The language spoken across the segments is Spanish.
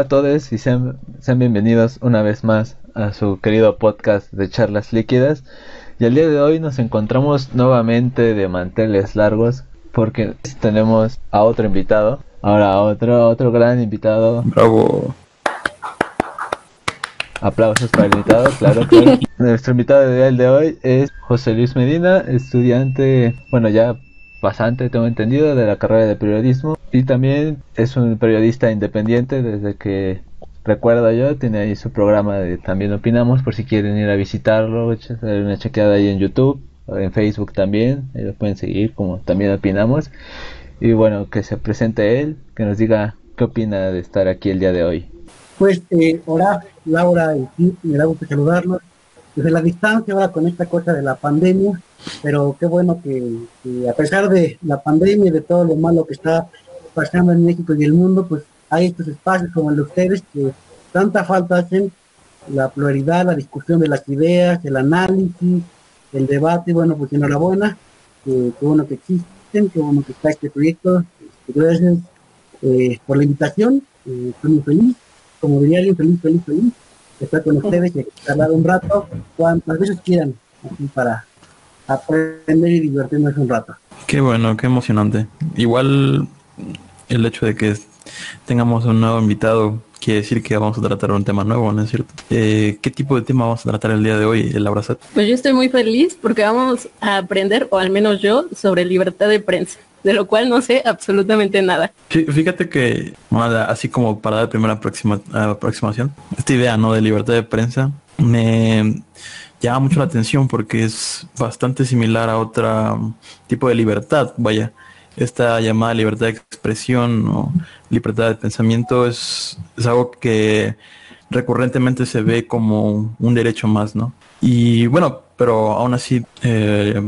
Hola a todos y sean, sean, bienvenidos una vez más a su querido podcast de charlas líquidas. Y el día de hoy nos encontramos nuevamente de manteles largos porque tenemos a otro invitado. Ahora otro, otro gran invitado. Bravo. Aplausos para el invitado, claro, claro. Nuestro invitado de, de hoy es José Luis Medina, estudiante, bueno, ya pasante, tengo entendido, de la carrera de periodismo. Y también es un periodista independiente desde que recuerdo yo, tiene ahí su programa de También Opinamos, por si quieren ir a visitarlo, hacer una chequeada ahí en YouTube, en Facebook también, ahí lo pueden seguir como También Opinamos. Y bueno, que se presente él, que nos diga qué opina de estar aquí el día de hoy. Pues, eh, hola, Laura y me da gusto saludarlos desde la distancia ahora con esta cosa de la pandemia, pero qué bueno que, a pesar de la pandemia y de todo lo malo que está pasando en México y el mundo, pues hay estos espacios como el de ustedes que tanta falta hacen la pluralidad, la discusión de las ideas, el análisis, el debate, bueno, pues enhorabuena, qué bueno que existen, qué bueno que está este proyecto, este, gracias eh, por la invitación, eh, estoy feliz como diría alguien feliz, feliz, feliz, estar con ustedes y hablar un rato, cuantas veces quieran, para aprender y divertirnos un rato. Qué bueno, qué emocionante. Igual el hecho de que tengamos un nuevo invitado quiere decir que vamos a tratar un tema nuevo, ¿no es cierto? Eh, ¿Qué tipo de tema vamos a tratar el día de hoy, el abrazat? Pues yo estoy muy feliz porque vamos a aprender, o al menos yo, sobre libertad de prensa de lo cual no sé absolutamente nada. Fíjate que, así como para dar primera aproxima, aproximación, esta idea ¿no? de libertad de prensa me llama mucho la atención porque es bastante similar a otro tipo de libertad, vaya. Esta llamada libertad de expresión o libertad de pensamiento es, es algo que recurrentemente se ve como un derecho más, ¿no? Y bueno, pero aún así, eh,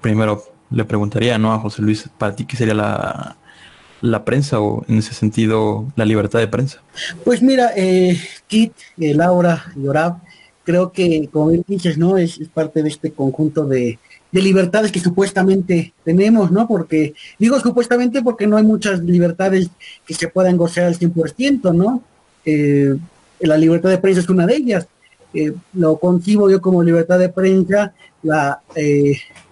primero le preguntaría ¿no? a José Luis, para ti, ¿qué sería la, la prensa o en ese sentido la libertad de prensa? Pues mira, eh, Kit, eh, Laura y Orab, creo que como bien dices, ¿no? Es, parte de este conjunto de, libertades que supuestamente tenemos, ¿no? Porque, digo supuestamente porque no hay muchas libertades que se puedan gozar al 100%, ¿no? Eh, la libertad de prensa es una de ellas. Eh, lo concibo yo como libertad de prensa, la,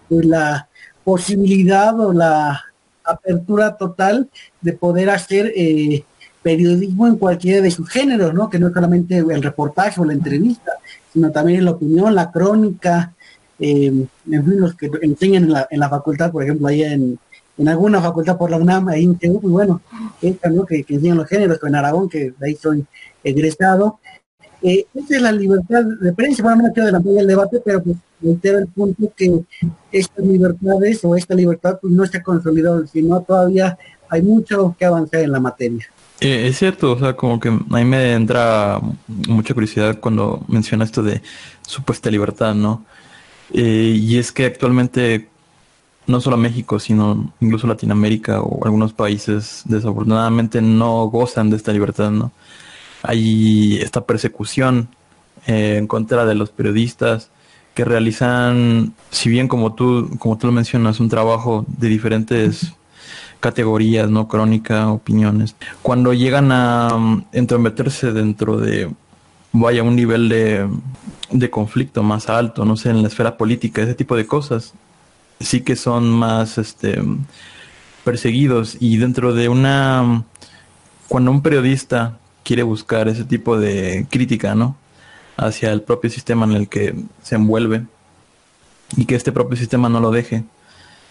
pues la posibilidad o la apertura total de poder hacer eh, periodismo en cualquiera de sus géneros, ¿no? Que no solamente el reportaje o la entrevista, sino también la opinión, la crónica, eh, en fin, los que enseñan en la, en la facultad, por ejemplo, ahí en, en alguna facultad por la UNAM, ahí en TU, y bueno, ¿no? que, enseñan los géneros, en Aragón, que de ahí soy egresado. Eh, esa es la libertad de prensa, bueno, no quiero adelantar el debate, pero pues reitero el punto que estas libertades o esta libertad pues no está consolidada, sino todavía hay mucho que avanzar en la materia. Eh, es cierto, o sea, como que a mí me entra mucha curiosidad cuando menciona esto de supuesta libertad, ¿no? Eh, y es que actualmente no solo México, sino incluso Latinoamérica o algunos países desafortunadamente no gozan de esta libertad, ¿no? Hay esta persecución eh, en contra de los periodistas, que realizan, si bien como tú, como tú lo mencionas, un trabajo de diferentes categorías, ¿no? Crónica, opiniones. Cuando llegan a um, entrometerse dentro de, vaya, un nivel de, de conflicto más alto, no sé, en la esfera política, ese tipo de cosas, sí que son más, este, perseguidos y dentro de una, cuando un periodista quiere buscar ese tipo de crítica, ¿no? Hacia el propio sistema en el que se envuelve y que este propio sistema no lo deje,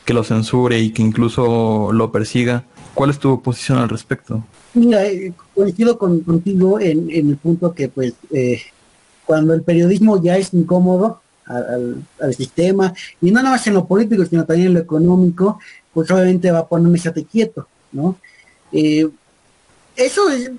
que lo censure y que incluso lo persiga. ¿Cuál es tu posición al respecto? Mira, eh, coincido contigo en, el punto que pues eh, cuando el periodismo ya es incómodo al, sistema, y no nada más en lo político, sino también en lo económico, pues obviamente va a ponerme quieto, ¿no? Eh, eso es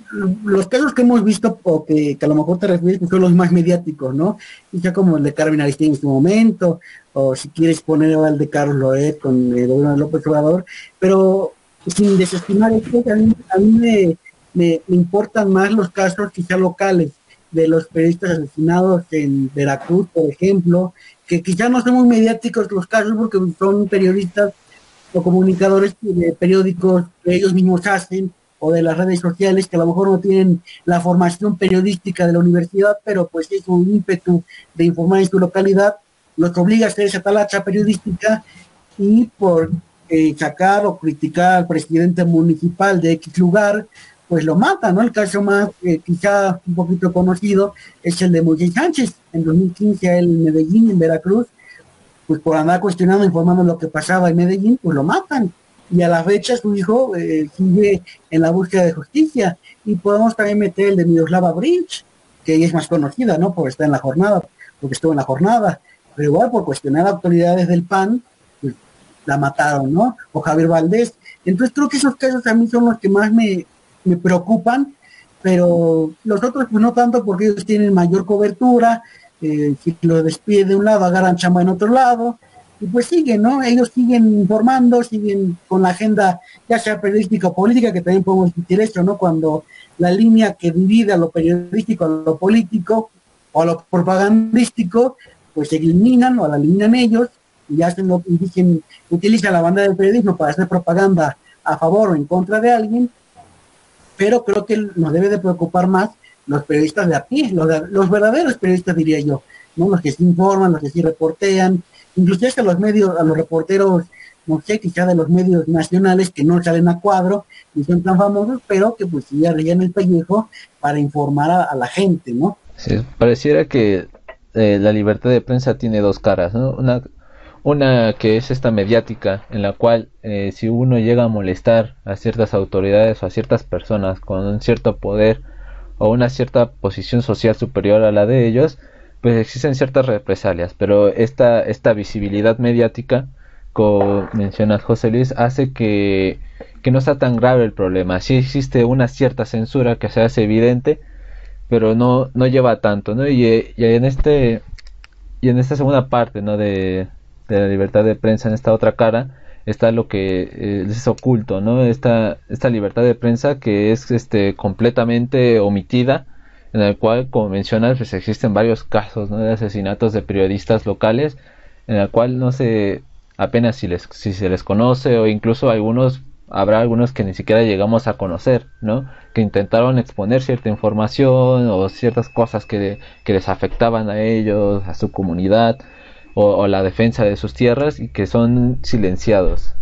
los casos que hemos visto o que, a lo mejor te refieres son los más mediáticos, ¿no? Ya como el de Carmen Aristín en su momento, o si quieres poner al de Carlos Loret con el de López Obrador, pero sin desestimar esto, a mí, a mí me, importan más los casos quizá locales de los periodistas asesinados en Veracruz, por ejemplo, que quizá no son muy mediáticos los casos porque son periodistas o comunicadores de periódicos que ellos mismos hacen o de las redes sociales que a lo mejor no tienen la formación periodística de la universidad, pero pues es un ímpetu de informar en su localidad, los obliga a hacer esa talacha periodística y por eh, sacar o criticar al presidente municipal de X lugar, pues lo mata, ¿no? El caso más eh, quizá un poquito conocido es el de Moisés Sánchez, en 2015 en Medellín, en Veracruz, pues por andar cuestionando, informando lo que pasaba en Medellín, pues lo matan y a la fecha su hijo eh, sigue en la búsqueda de justicia. Y podemos también meter el de Miroslava Bridge, que es más conocida, ¿no? Porque está en la jornada, porque estuvo en la jornada. Pero igual por cuestionar a autoridades del PAN, pues la mataron, ¿no? O Javier Valdés. Entonces creo que esos casos a mí son los que más me, me preocupan, pero los otros pues no tanto porque ellos tienen mayor cobertura, eh, si lo despide de un lado, agarran chamba en otro lado, y pues siguen, ¿no? Ellos siguen informando, siguen con la agenda, ya sea periodística o política, que también podemos discutir esto, ¿no? Cuando la línea que divide a lo periodístico, a lo político o a lo propagandístico, pues se eliminan o la eliminan ellos y hacen lo que dicen, utilizan la banda del periodismo para hacer propaganda a favor o en contra de alguien, pero creo que nos debe de preocupar más los periodistas de a pie, los, los verdaderos periodistas diría yo, ¿no? Los que se informan, los que sí reportean, inclusive a los medios, a los reporteros, no sé, quizá de los medios nacionales que no salen a cuadro y son tan famosos, pero que pues ya rellenan el pellejo para informar a, la gente, ¿no? Sí, pareciera que eh, la libertad de prensa tiene dos caras, ¿no? Una, una que es esta mediática, en la cual eh, si uno llega a molestar a ciertas autoridades o a ciertas personas con un cierto poder o una cierta posición social superior a la de ellos, pues existen ciertas represalias, pero esta, esta visibilidad mediática, como mencionas José Luis, hace que, que no sea tan grave el problema. Sí existe una cierta censura que se hace evidente, pero no, no lleva tanto, ¿no? Y, y en este y en esta segunda parte, ¿no? De, de, la libertad de prensa, en esta otra cara, está lo que eh, es oculto, ¿no? Esta, esta libertad de prensa que es este completamente omitida en el cual, como mencionas, pues existen varios casos de asesinatos de periodistas locales, en el cual no sé apenas si, les, si se les conoce o incluso algunos, habrá algunos que ni siquiera llegamos a conocer, ¿no? Que intentaron exponer cierta información o ciertas cosas que, que les afectaban a ellos, a su comunidad o, o la defensa de sus tierras y que son silenciados.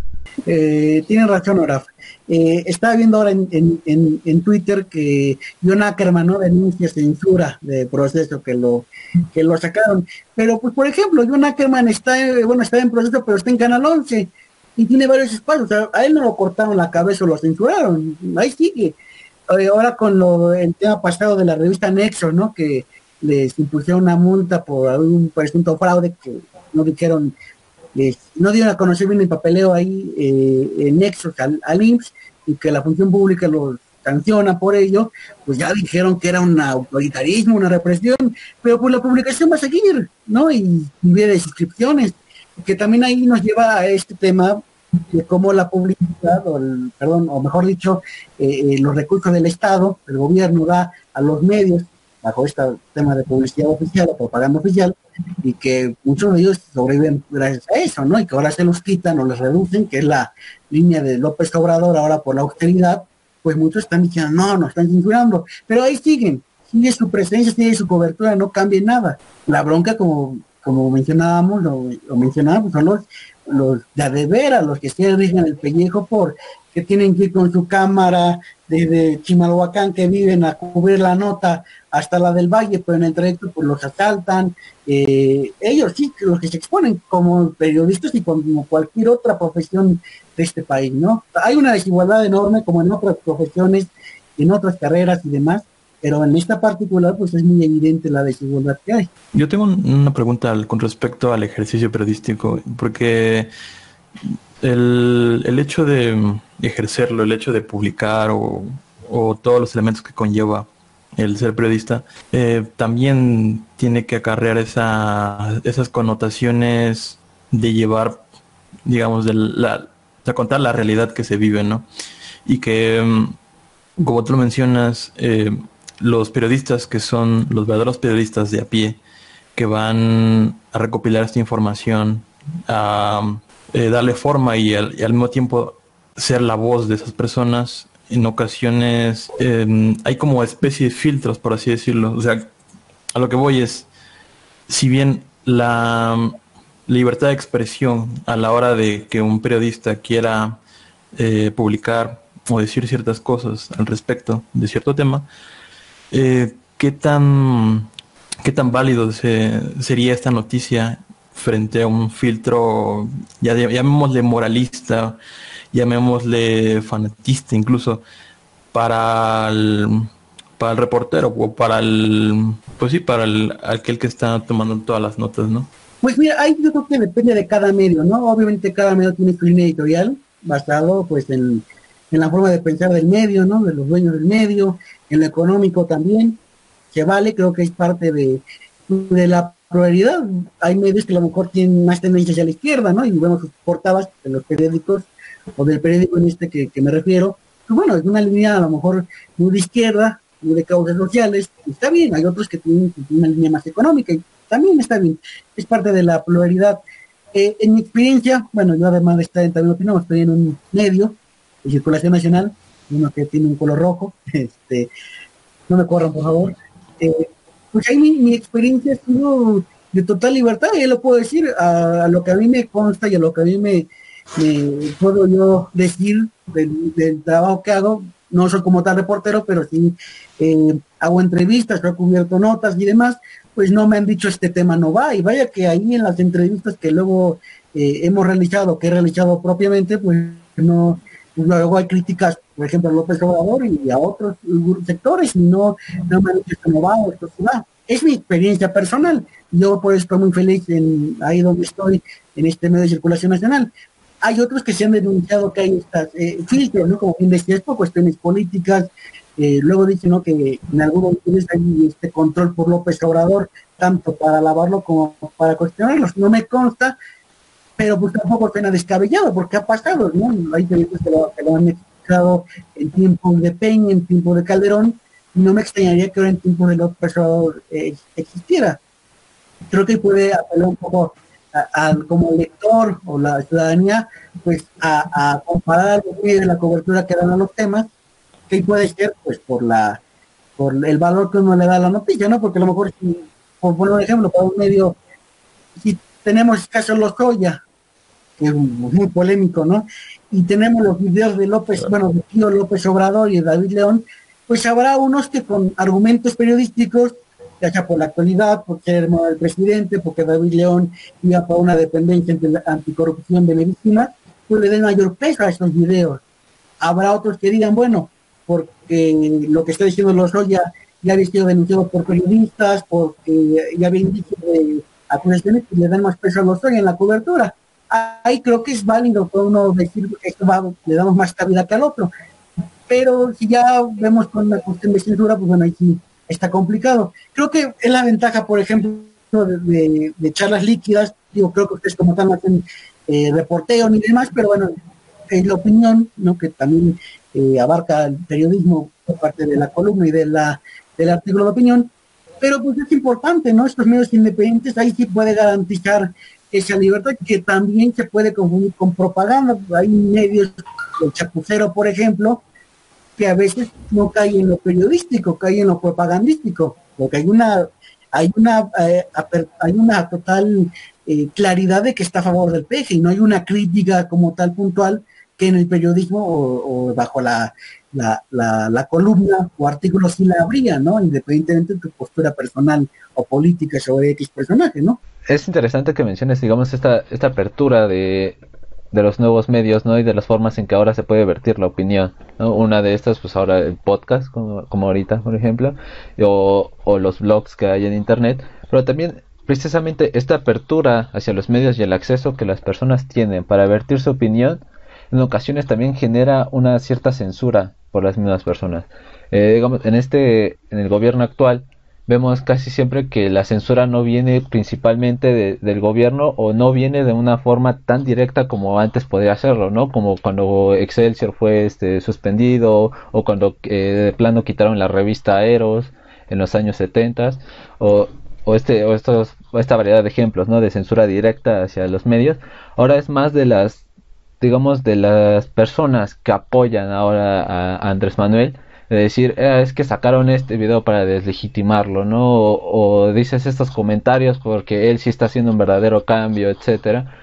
Eh, razón, Oraf. Eh, estaba viendo ahora en, en, en, Twitter que John Ackerman no denuncia censura de proceso que lo que lo sacaron. Pero pues por ejemplo, John Ackerman está bueno está en proceso, pero está en Canal 11 y tiene varios espacios. a él no lo cortaron la cabeza o lo censuraron. Ahí sigue. Eh, ahora con lo el tema pasado de la revista Nexo, ¿no? Que les impusieron una multa por algún presunto fraude que no dijeron no dieron a conocer bien el papeleo ahí eh, en Nexos al, al, IMSS y que la función pública los sanciona por ello, pues ya dijeron que era un autoritarismo, una represión, pero pues la publicación va a seguir, ¿no? Y de suscripciones, que también ahí nos lleva a este tema de cómo la publicidad, o perdón, o mejor dicho, eh, eh, los recursos del Estado, el gobierno da a los medios bajo este tema de publicidad oficial o propaganda oficial, y que muchos de ellos sobreviven gracias a eso, ¿no? Y que ahora se los quitan o les reducen, que es la línea de López Obrador ahora por la austeridad, pues muchos están diciendo, no, no están censurando, pero ahí siguen, sigue su presencia, sigue su cobertura, no cambia nada. La bronca, como, como mencionábamos, lo, mencionábamos, son los, los de, veras, los que se rigen el pellejo por que tienen que ir con su cámara desde Chimalhuacán que viven a cubrir la nota hasta la del Valle, pero en el trayecto pues los asaltan. Eh, ellos sí, los que se exponen como periodistas y como cualquier otra profesión de este país, ¿no? Hay una desigualdad enorme como en otras profesiones, en otras carreras y demás, pero en esta particular pues es muy evidente la desigualdad que hay. Yo tengo una pregunta con respecto al ejercicio periodístico, porque el, el hecho de ejercerlo, el hecho de publicar o, o todos los elementos que conlleva el ser periodista, eh, también tiene que acarrear esa, esas connotaciones de llevar, digamos, de, la, de contar la realidad que se vive, ¿no? Y que, mm, como tú lo mencionas, eh, los periodistas que son los verdaderos periodistas de a pie, que van a recopilar esta información, a eh, darle forma y al, mismo tiempo ser la voz de esas personas, en ocasiones em, hay como especie de filtros, por así decirlo. O sea, a lo que voy es, si bien la libertad de expresión a la hora de que un periodista quiera eh, publicar o decir ciertas cosas al respecto de cierto tema, eh, ¿qué tan qué tan válido sería esta noticia frente a un filtro, ya llamémosle moralista, llamémosle fanatista incluso, para el, para el reportero o para el, pues sí, para el, aquel que está tomando todas las notas, ¿no? Pues mira, ahí yo creo que depende de cada medio, ¿no? Obviamente cada medio tiene su línea editorial basado pues en, en la forma de pensar del medio, ¿no? De los dueños del medio, en lo económico también, que vale, creo que es parte de, de la pluralidad. Hay medios que a lo mejor tienen más tendencia hacia la izquierda, ¿no? Y vemos sus portadas en los periódicos, o del periódico en este que, me refiero. Pues bueno, es una línea a lo mejor muy de izquierda, muy de causas sociales, está bien. Hay otros que tienen, una línea más económica, y también está bien. Es parte de la pluralidad. Eh, en mi experiencia, bueno, yo además de estar en también opinión, estoy en un medio de circulación nacional, uno que tiene un color rojo, este, no me corran por favor. Eh, pues ahí mi, experiencia ha sido de total libertad, y lo puedo decir, a, lo que a mí me consta y a lo que a mí me, puedo yo decir del, trabajo que hago, no soy como tal reportero, pero sí eh, hago entrevistas, he cubierto notas y demás, pues no me han dicho este tema no va, y vaya que ahí en las entrevistas que luego eh, hemos realizado, que he realizado propiamente, pues no, luego hay críticas, por ejemplo, a López Obrador y a otros sectores, y no, no me han dicho va. Es mi experiencia personal. Yo por eso estoy muy feliz en ahí donde estoy, en este medio de circulación nacional. Hay otros que se han denunciado que hay estas eh, filtros, ¿no? Como fin de por cuestiones políticas. Eh, luego dicen ¿no? que en algunos países hay este control por López Obrador, tanto para lavarlo como para cuestionarlos. No me consta, pero pues tampoco pena descabellado, porque ha pasado, ¿no? Hay periodistas que lo, que lo han explicado en tiempo de Peña, en tiempo de Calderón, no me extrañaría que ahora en tiempo de López Obrador eh, existiera. Creo que puede apelar un poco a, como lector o la ciudadanía, pues a, comparar de la cobertura que dan a los temas, que puede ser pues por la por el valor que uno le da a la noticia, ¿no? Porque a lo mejor, si, por poner un ejemplo, para un medio, si tenemos caso Lozoya, que es muy polémico, ¿no? Y tenemos los videos de López, bueno, de tío López Obrador y de David León, pues habrá unos que con argumentos periodísticos, ya sea por la actualidad, por ser hermano del presidente, porque David León iba para una dependencia anticorrupción de medicina, pues le den mayor peso a esos videos. Habrá otros que digan, bueno, porque lo que está diciendo los ya, ya había sido denunciado por periodistas, porque ya había indicios de acusaciones que le dan más peso a los en la cobertura. Ahí creo que es válido por uno decir esto le damos más cabida que al otro pero si ya vemos con la cuestión de censura, pues bueno, ahí sí está complicado. Creo que es la ventaja, por ejemplo, de, charlas líquidas, digo, creo que ustedes como tal no hacen eh, reporteo ni demás, pero bueno, es la opinión, ¿no? que también eh, abarca el periodismo por parte de la columna y de la, del artículo de opinión, pero pues es importante, ¿no? Estos medios independientes ahí sí puede garantizar esa libertad que también se puede confundir con propaganda. Hay medios, el chapucero, por ejemplo, que a veces no cae en lo periodístico, cae en lo propagandístico, porque hay una hay una eh, hay una total eh, claridad de que está a favor del peje y no hay una crítica como tal puntual que en el periodismo o, bajo la, la, la, columna o artículo sí la habría, ¿no? Independientemente de tu postura personal o política sobre X personaje, ¿no? Es interesante que menciones, digamos, esta, esta apertura de los nuevos medios, ¿no? Y de las formas en que ahora se puede vertir la opinión. Una de estas, pues ahora el podcast, como, ahorita, por ejemplo, o, o los blogs que hay en Internet, pero también precisamente esta apertura hacia los medios y el acceso que las personas tienen para vertir su opinión, en ocasiones también genera una cierta censura por las mismas personas. Eh, digamos, en este, en el gobierno actual, vemos casi siempre que la censura no viene principalmente del gobierno o no viene de una forma tan directa como antes podía hacerlo, ¿no? Como cuando Excelsior fue este, suspendido o cuando eh, de plano quitaron la revista Eros en los años 70 o, o este o estos esta variedad de ejemplos, ¿no? De censura directa hacia los medios. Ahora es más de las digamos, de las personas que apoyan ahora a, Andrés Manuel, de decir, eh, es que sacaron este video para deslegitimarlo, ¿no? O, dices estos comentarios porque él sí está haciendo un verdadero cambio, etcétera.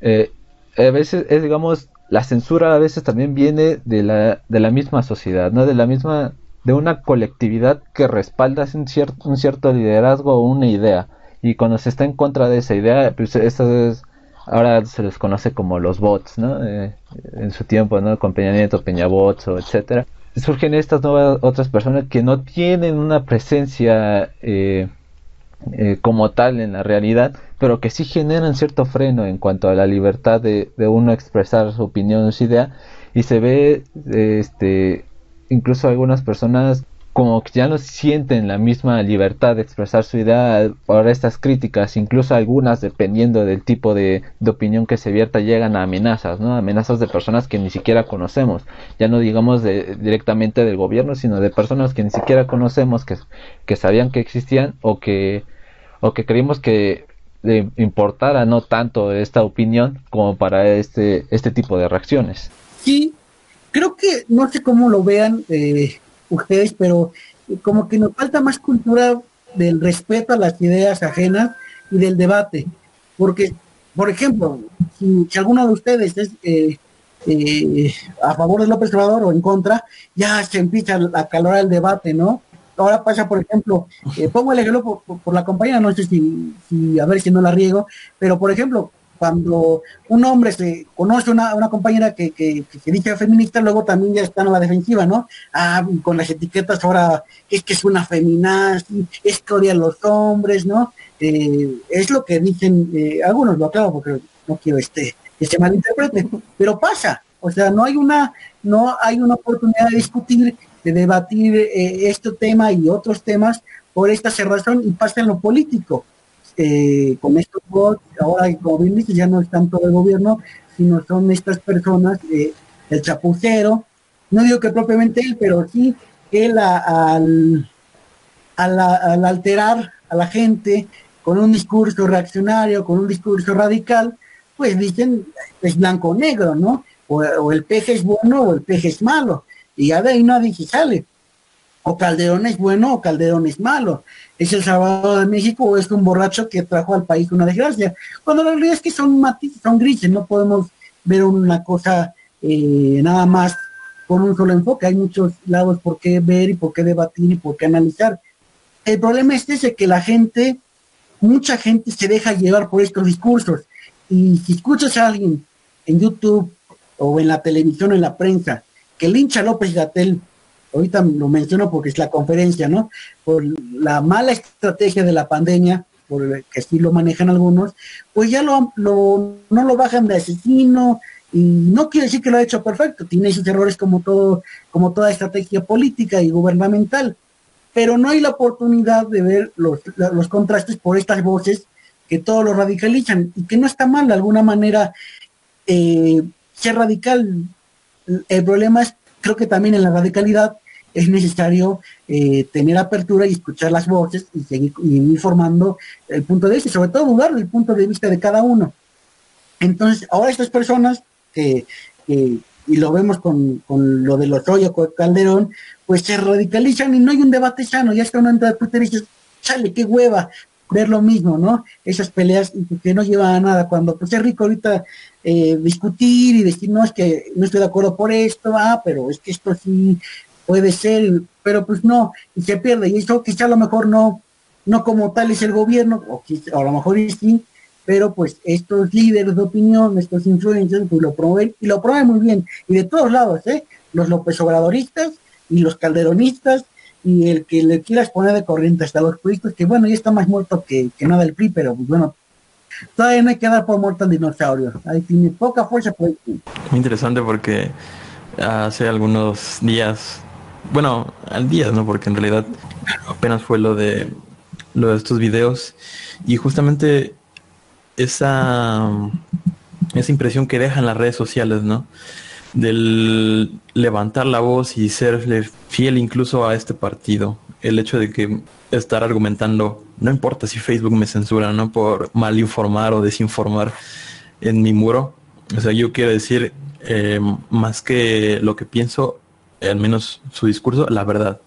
Eh, a veces es, digamos, la censura a veces también viene de la, de la misma sociedad, ¿no? De la misma, de una colectividad que respalda un cierto, un cierto liderazgo o una idea. Y cuando se está en contra de esa idea, pues es ahora se les conoce como los bots, ¿no? Eh, en su tiempo, ¿no? Con Peña Nieto, Peña Bots o etcétera. Surgen estas nuevas otras personas que no tienen una presencia eh, eh, como tal en la realidad, pero que sí generan cierto freno en cuanto a la libertad de, de uno expresar su opinión su idea y se ve este incluso algunas personas como que ya no sienten la misma libertad de expresar su idea por estas críticas, incluso algunas, dependiendo del tipo de, opinión que se vierta, llegan a amenazas, ¿no? Amenazas de personas que ni siquiera conocemos, ya no digamos de, directamente del gobierno, sino de personas que ni siquiera conocemos, que, que sabían que existían o que, o que creímos que le importara no tanto esta opinión como para este, este tipo de reacciones. Sí, creo que no sé cómo lo vean. Eh ustedes, pero como que nos falta más cultura del respeto a las ideas ajenas y del debate. Porque, por ejemplo, si, alguno de ustedes es eh, eh, a favor de López Obrador o en contra, ya se empieza a calorar el debate, ¿no? Ahora pasa, por ejemplo, eh, pongo el ejemplo por, la compañía, no sé si, si, a ver si no la riego, pero por ejemplo, cuando un hombre se conoce una, una compañera que, que, que, dice feminista, luego también ya están a la defensiva, ¿no? Ah, con las etiquetas ahora es que es una feminazi, es que odia a los hombres, ¿no? Eh, es lo que dicen eh, algunos, lo aclaro porque no quiero este que se malinterprete, pero pasa, o sea, no hay una, no hay una oportunidad de discutir, de debatir eh, este tema y otros temas por esta cerrazón y pasa en lo político eh, con estos bots, ahora como bien dices, ya no están todo el gobierno, sino son estas personas, eh, el chapucero, no digo que propiamente él, pero sí él al, al, alterar a la gente con un discurso reaccionario, con un discurso radical, pues dicen es blanco negro, ¿no? O, el peje es bueno o el peje es malo. Y ya de ahí nadie se sale. O Calderón es bueno o Calderón es malo es el Salvador de México o es un borracho que trajo al país una desgracia. Cuando la realidad es que son matices, son grises, no podemos ver una cosa eh, nada más con un solo enfoque. Hay muchos lados por qué ver y por qué debatir y por qué analizar. El problema es ese, que la gente, mucha gente se deja llevar por estos discursos. Y si escuchas a alguien en YouTube o en la televisión o en la prensa que lincha López Gatel ahorita lo menciono porque es la conferencia, ¿no? Por la mala estrategia de la pandemia, por que así lo manejan algunos, pues ya lo, no lo bajan de asesino, y no quiere decir que lo ha hecho perfecto, tiene sus errores como todo, como toda estrategia política y gubernamental, pero no hay la oportunidad de ver los, los contrastes por estas voces que todos lo radicalizan y que no está mal de alguna manera eh, ser radical. El problema es, creo que también en la radicalidad es necesario eh, tener apertura y escuchar las voces y seguir y formando el punto de vista sobre todo dudar del punto de vista de cada uno. Entonces, ahora estas personas que, y lo vemos con, con lo de los con Calderón, pues se radicalizan y no hay un debate sano, ya está uno entra a Twitter y dice, chale, qué hueva, ver lo mismo, ¿no? Esas peleas que no llevan a nada, cuando pues es rico ahorita eh, discutir y decir, no, es que no estoy de acuerdo por esto, ah, pero es que esto sí puede ser, pero pues no, y se pierde. Y eso quizá a lo mejor no, no como tal es el gobierno, o, a lo mejor sí, pero pues estos líderes de opinión, estos influencers, pues lo promueven y lo promueven muy bien. Y de todos lados, ¿eh? Los López Obradoristas y los calderonistas y el que le quieras poner de corriente hasta los puristas, que bueno, ya está más muerto que, nada el PRI, pero pues bueno, todavía no hay que dar por muerto al dinosaurio. Ahí tiene poca fuerza Muy interesante porque hace algunos días bueno, al día, ¿no? Porque en realidad apenas fue lo de lo de estos videos y justamente esa esa impresión que dejan las redes sociales, ¿no? Del levantar la voz y ser fiel incluso a este partido. El hecho de que estar argumentando, no importa si Facebook me censura, ¿no? Por mal informar o desinformar en mi muro, O sea, yo quiero decir, eh, más que lo que pienso, al menos su discurso, la verdad.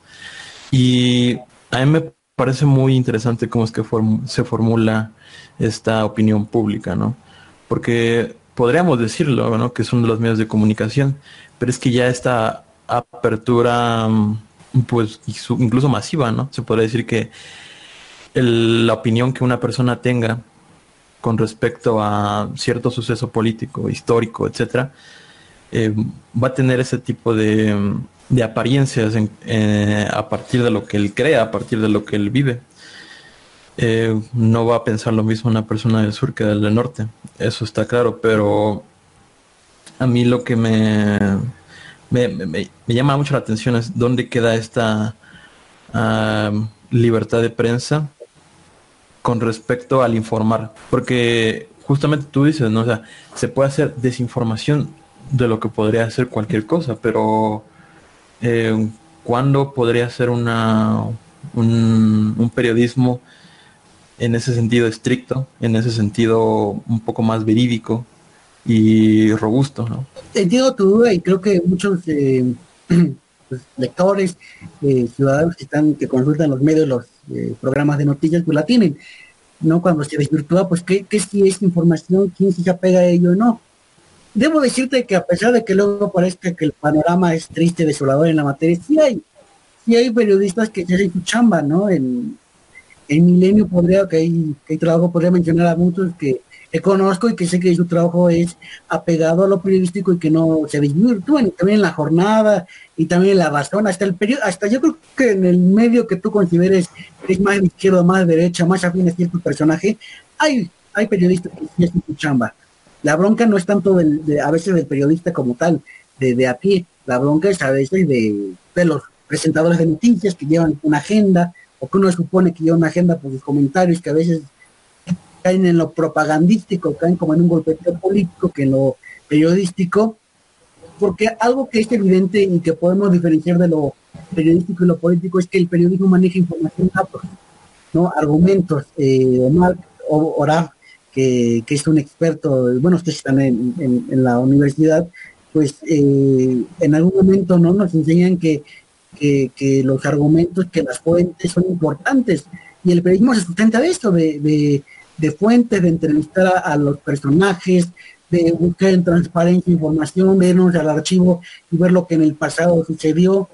Y a mí me parece muy interesante cómo es que se formula esta opinión pública, ¿no? Porque podríamos decirlo, ¿no? Que son de los medios de comunicación, pero es que ya esta apertura, pues incluso masiva, ¿no? Se podría decir que la opinión que una persona tenga con respecto a cierto suceso político, histórico, etcétera, eh, va a tener ese tipo de, de apariencias eh, a partir de lo que él crea, a partir de lo que él vive. Eh, no va a pensar lo mismo una persona del sur que del norte, eso está claro, pero a mí lo que me, me, llama mucho la atención es dónde queda esta ah, libertad de prensa con respecto al informar, porque justamente tú dices, ¿no? Se puede hacer desinformación de lo que podría ser cualquier cosa, pero eh, ¿cuándo podría ser una, un, periodismo en ese sentido estricto, en ese sentido un poco más verídico y robusto? ¿no? Entiendo tu duda y creo que muchos eh, pues, lectores, eh, ciudadanos que están que consultan los medios, los eh, programas de noticias, pues la tienen. ¿no? Cuando se desvirtúa, pues qué, qué si es información, quién se apega a ello o no Debo decirte que a pesar de que luego parezca que el panorama es triste, desolador en la materia, sí hay, sí hay periodistas que hacen su chamba, ¿no? En, en Milenio podría, que hay, que hay trabajo, podría mencionar a muchos que, conozco y que sé que su trabajo es apegado a lo periodístico y que no se desvirtúan, también en la jornada y también en la razón, hasta el periodo, hasta yo creo que en el medio que tú consideres es más izquierda, más de derecha, más afín a cierto personaje, hay, hay periodistas que hacen su chamba la bronca no es tanto de, a veces del periodista como tal, de, de a pie, la bronca es a veces de, los presentadores de noticias que llevan una agenda, o que uno supone que lleva una agenda por sus comentarios que a veces caen en lo propagandístico, caen como en un golpe político que en lo periodístico, porque algo que es evidente y que podemos diferenciar de lo periodístico y lo político es que el periodismo maneja información datos, ¿no? argumentos, eh, Omar o que, es un experto, bueno, ustedes están en, la universidad, pues eh, en algún momento no nos enseñan que, los argumentos, que las fuentes son importantes. Y el periodismo se sustenta de esto, de, fuentes, de entrevistar a, los personajes, de buscar en transparencia información, vernos al archivo y ver lo que en el pasado sucedió.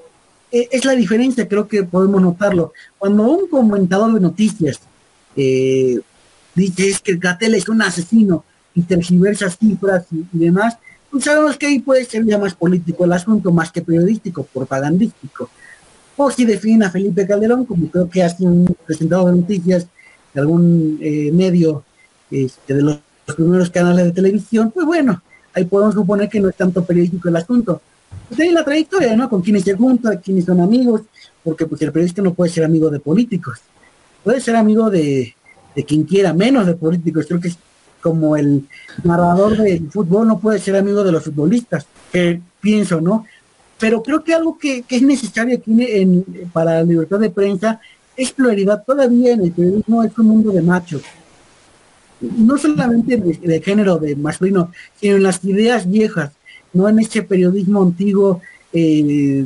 E, es la diferencia, creo que podemos notarlo. Cuando un comentador de noticias eh, dice es que Gatel es un asesino y tergiversa cifras y, demás, pues sabemos que ahí puede ser ya más político el asunto, más que periodístico, propagandístico. O si define a Felipe Calderón, como creo que hace un presentador de noticias de algún eh, medio este, de los, primeros canales de televisión, pues bueno, ahí podemos suponer que no es tanto periodístico el asunto. Pues la trayectoria, ¿no? Con quienes se junta, quienes son amigos, porque pues el periodista no puede ser amigo de políticos, puede ser amigo de, de quien quiera, menos de políticos. Creo que es como el narrador del fútbol no puede ser amigo de los futbolistas, que pienso, ¿no? Pero creo que algo que, es necesario aquí en, para la libertad de prensa es pluralidad. Todavía en el periodismo es un mundo de machos. No solamente de, género, de masculino, sino en las ideas viejas, no en ese periodismo antiguo eh,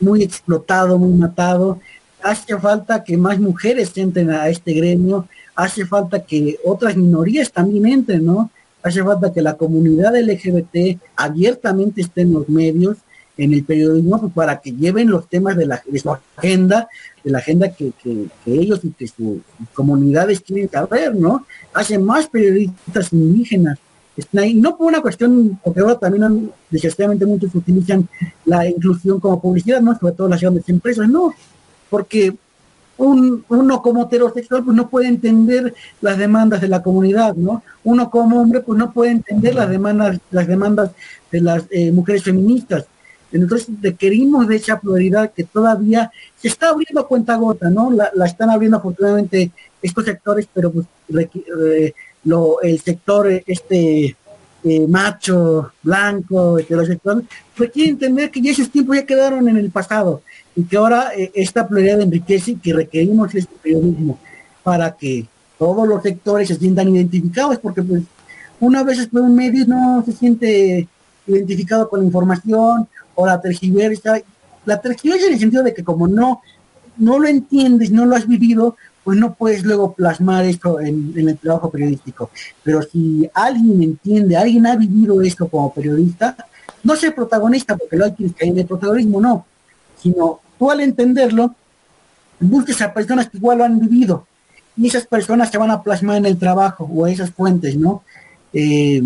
muy explotado, muy matado. Hace falta que más mujeres entren a este gremio, hace falta que otras minorías también entren, ¿no? Hace falta que la comunidad LGBT abiertamente esté en los medios, en el periodismo, pues, para que lleven los temas de, la, su agenda, de la agenda que, ellos y que sus comunidades quieren saber, ¿no? Hace más periodistas indígenas. no por una cuestión, porque ahora también desgraciadamente muchos utilizan la inclusión como publicidad, ¿no? Sobre todo las grandes empresas, no, porque un, uno como heterosexual pues no puede entender las demandas de la comunidad, ¿no? Uno como hombre pues no puede entender las demandas, las demandas de las eh, mujeres feministas. Entonces requerimos de esa pluralidad que todavía se está abriendo cuenta gota, ¿no? La, están abriendo afortunadamente estos sectores, pero pues eh, lo, el sector este eh, macho, blanco, heterosexual, requiere entender que ya esos tiempos ya quedaron en el pasado y que ahora eh, esta pluralidad enriquece y que requerimos este periodismo para que todos los sectores se sientan identificados, porque pues una vez ve un medio no se siente identificado con la información o la tergiversa. La tergiversa en el sentido de que como no, no lo entiendes, no lo has vivido, pues no puedes luego plasmar esto en, el trabajo periodístico. Pero si alguien entiende, alguien ha vivido esto como periodista, no ser protagonista, porque lo hay quienes caen en el protagonismo, no, sino tú al entenderlo, busques a personas que igual lo han vivido y esas personas se van a plasmar en el trabajo o esas fuentes, ¿no? Eh,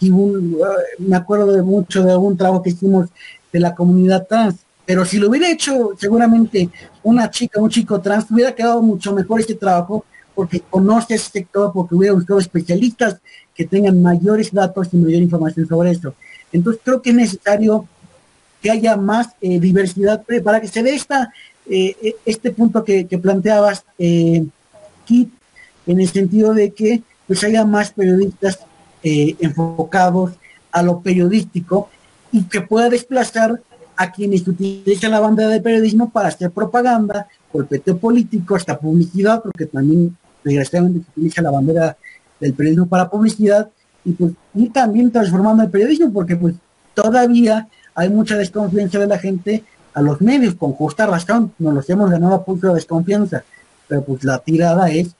y me acuerdo de mucho de algún trabajo que hicimos de la comunidad trans, pero si lo hubiera hecho seguramente una chica, un chico trans, hubiera quedado mucho mejor este trabajo porque conoce ese sector, porque hubiera buscado especialistas que tengan mayores datos y mayor información sobre esto. Entonces creo que es necesario que haya más eh, diversidad para que se dé esta, eh, este punto que, planteabas, eh, Kit, en el sentido de que pues haya más periodistas eh, enfocados a lo periodístico y que pueda desplazar a quienes utilizan la bandera de periodismo para hacer propaganda, golpeteo político, hasta publicidad, porque también desgraciadamente se utiliza la bandera del periodismo para publicidad, y pues y también transformando el periodismo, porque pues todavía hay mucha desconfianza de la gente a los medios, con justa razón, nos los hemos ganado a punto de desconfianza, pero pues la tirada es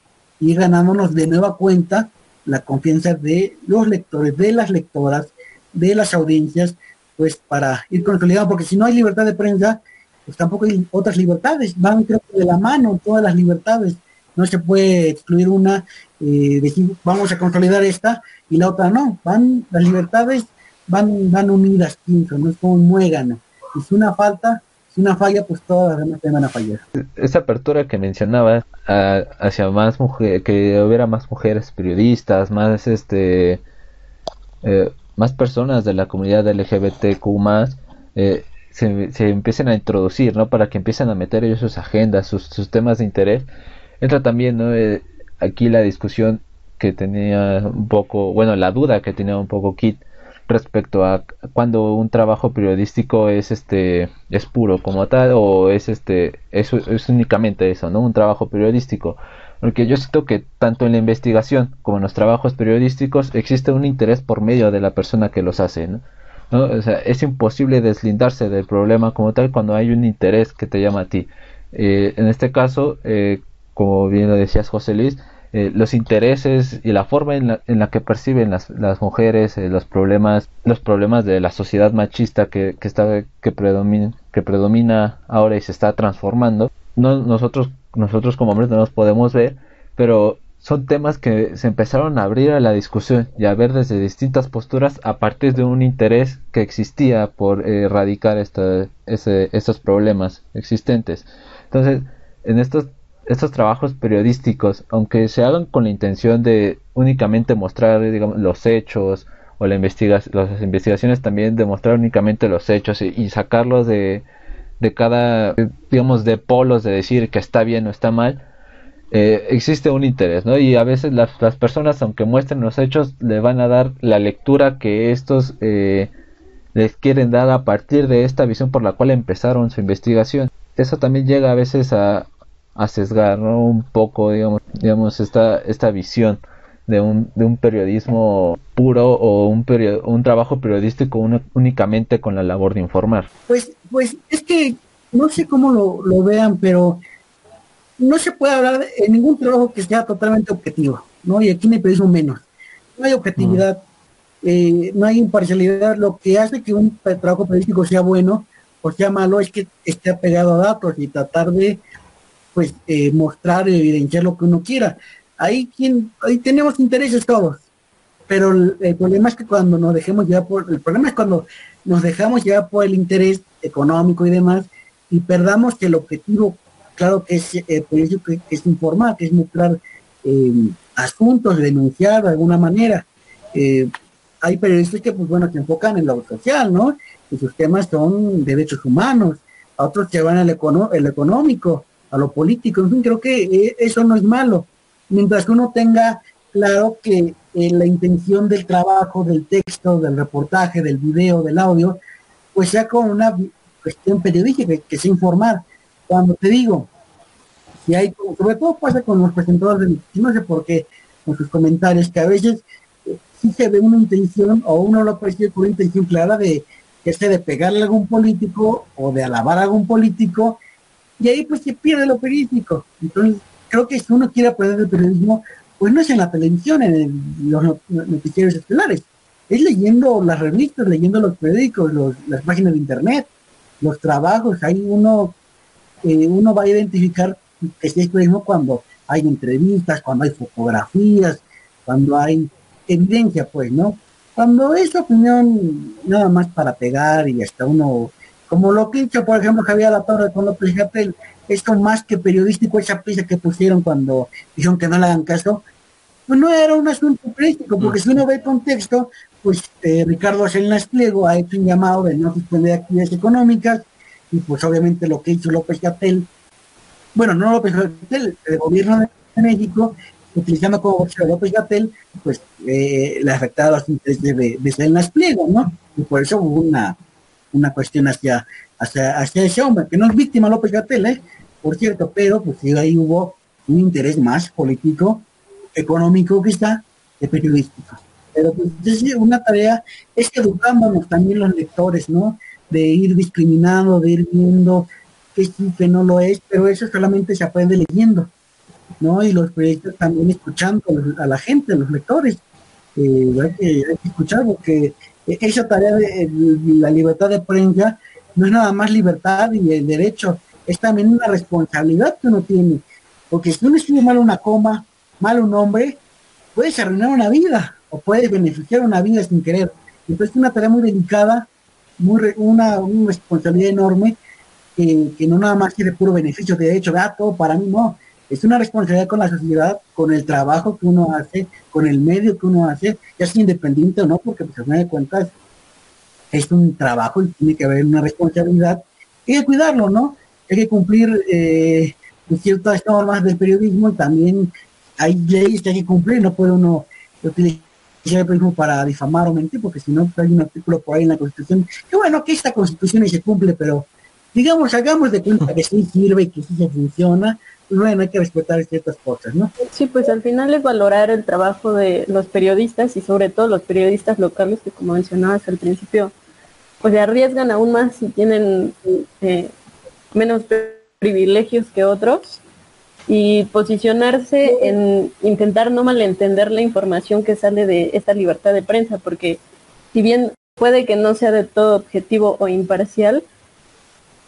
ir ganándonos de nueva cuenta la confianza de los lectores, de las lectoras, de las audiencias, pues para ir consolidando, porque si no hay libertad de prensa, pues tampoco hay otras libertades, van creo de la mano todas las libertades, no se puede excluir una, eh, decir vamos a consolidar esta y la otra no, van las libertades van, van unidas, quinto, no es como un muégano, es una falta si una falla, pues todas las demás te van a fallar. Esa apertura que mencionaba hacia más mujeres, que hubiera más mujeres periodistas, más este, eh, más personas de la comunidad LGBTQ más, eh, se, se, empiecen a introducir, ¿no? Para que empiecen a meter ellos sus agendas, sus, sus temas de interés. Entra también, ¿no? Eh, aquí la discusión que tenía un poco, bueno, la duda que tenía un poco Kit respecto a cuando un trabajo periodístico es este es puro como tal o es este es, únicamente eso no un trabajo periodístico. Porque yo siento que tanto en la investigación como en los trabajos periodísticos existe un interés por medio de la persona que los hace ¿no? O sea, es imposible deslindarse del problema como tal cuando hay un interés que te llama a ti. Eh, en este caso eh, como bien lo decías José Luis eh, los intereses y la forma en la, en la que perciben las, las mujeres eh, los problemas los problemas de la sociedad machista que, que está que predomina que predomina ahora y se está transformando. No nosotros nosotros como hombres no nos podemos ver pero son temas que se empezaron a abrir a la discusión y a ver desde distintas posturas a partir de un interés que existía por erradicar esta, ese, estos problemas existentes. Entonces en estos estos trabajos periodísticos, aunque se hagan con la intención de únicamente mostrar digamos, los hechos o la las investigaciones también demostrar únicamente los hechos y, sacarlos de, de, cada, digamos, de polos de decir que está bien o está mal, eh, existe un interés, ¿no? Y a veces las, las, personas, aunque muestren los hechos, le van a dar la lectura que estos eh, les quieren dar a partir de esta visión por la cual empezaron su investigación. Eso también llega a veces a, a sesgar un poco digamos digamos esta esta visión de un, de un periodismo puro o un, un trabajo periodístico únicamente con la labor de informar. Pues, pues es que no sé cómo lo, lo, vean, pero no se puede hablar de ningún trabajo que sea totalmente objetivo, ¿no? Y aquí en el periodismo menos. No hay objetividad, eh, no hay imparcialidad. Lo que hace que un trabajo periodístico sea bueno o sea malo es que esté apegado a datos y tratar de pues eh, mostrar evidenciar lo que uno quiera. Ahí, quien, ahí tenemos intereses todos, pero el, problema es que cuando nos dejemos llevar por, el problema es cuando nos dejamos llevar por el interés económico y demás y perdamos el objetivo, claro que es, eh, que, es informar, que es mostrar eh, asuntos, denunciar de alguna manera. Eh, hay periodistas que, pues bueno, se enfocan en lo social, ¿no? Y sus temas son derechos humanos, a otros que van al el económico, a lo político. Creo que eh, eso no es malo. Mientras que uno tenga claro que eh, la intención del trabajo, del texto, del reportaje, del video, del audio, pues sea con una cuestión periodística, que sea informar. Cuando te digo, si hay, sobre todo pasa con los presentadores no sé por qué, con sus comentarios, que a veces eh, sí se ve una intención o uno lo percibe con una intención clara de que de pegarle a algún político o de alabar a algún político y ahí pues se pierde lo periodístico. Entonces creo que si uno quiere aprender el periodismo, pues no es en la televisión, en los noticieros estelares, es leyendo las revistas, leyendo los periódicos, las páginas de internet, los trabajos, ahí uno, eh, uno va a identificar que es periodismo cuando hay entrevistas, cuando hay fotografías, cuando hay evidencia, pues, ¿no? Cuando es opinión nada más para pegar y hasta uno, como lo que hizo, por ejemplo, Javier La Torre con López Gatel, esto más que periodístico, esa prisa que pusieron cuando dijeron que no le hagan caso, pues no era un asunto periodístico, porque si uno ve el contexto, pues eh, Ricardo Salinas Pliego ha hecho un llamado de no suspender actividades económicas, y pues obviamente lo que hizo López Gatel, bueno, no López Gatel, el gobierno de México, utilizando como a López Gatel, pues eh, le afectaba los intereses de, de Salinas Pliego, ¿no? Y por eso hubo una, una cuestión hacia, hacia, hacia ese hombre, que no es víctima López Gatel, ¿eh? por cierto, pero pues ahí hubo un interés más político, económico quizá, de periodístico. Pero pues es una tarea, es que educándonos también los lectores, ¿no? De ir discriminando, de ir viendo que sí, que no lo es, pero eso solamente se aprende leyendo, ¿no? Y los periodistas también escuchando a la gente, a los lectores. Eh, hay, que, hay que escuchar porque esa tarea de la libertad de prensa no es nada más libertad y el derecho, es también una responsabilidad que uno tiene. Porque si uno escribe mal una coma, mal un nombre, puedes arruinar una vida o puedes beneficiar una vida sin querer. Entonces es una tarea muy delicada, muy una, responsabilidad enorme que, no nada más quiere puro beneficio de hecho, ah, todo para mí no. Es una responsabilidad con la sociedad, con el trabajo que uno hace, con el medio que uno hace, ya sea independiente o no, porque pues, a fin de cuentas es un trabajo y tiene que haber una responsabilidad. Hay que cuidarlo, ¿no? hay que cumplir eh, ciertas normas del periodismo y también hay leyes que hay que cumplir, no puede uno utilizar el periodismo para difamar o mentir, porque si no hay un artículo por ahí en la Constitución, que bueno, que esta Constitución se cumple, pero digamos, hagamos de cuenta que sí sirve y que sí se funciona, pues bueno, hay que respetar ciertas cosas, ¿no? Sí, pues al final es valorar el trabajo de los periodistas y sobre todo los periodistas locales que como mencionabas al principio, pues se arriesgan aún más si tienen eh, menos privilegios que otros y posicionarse en intentar no malentender la información que sale de esta libertad de prensa, porque si bien puede que no sea de todo objetivo o imparcial,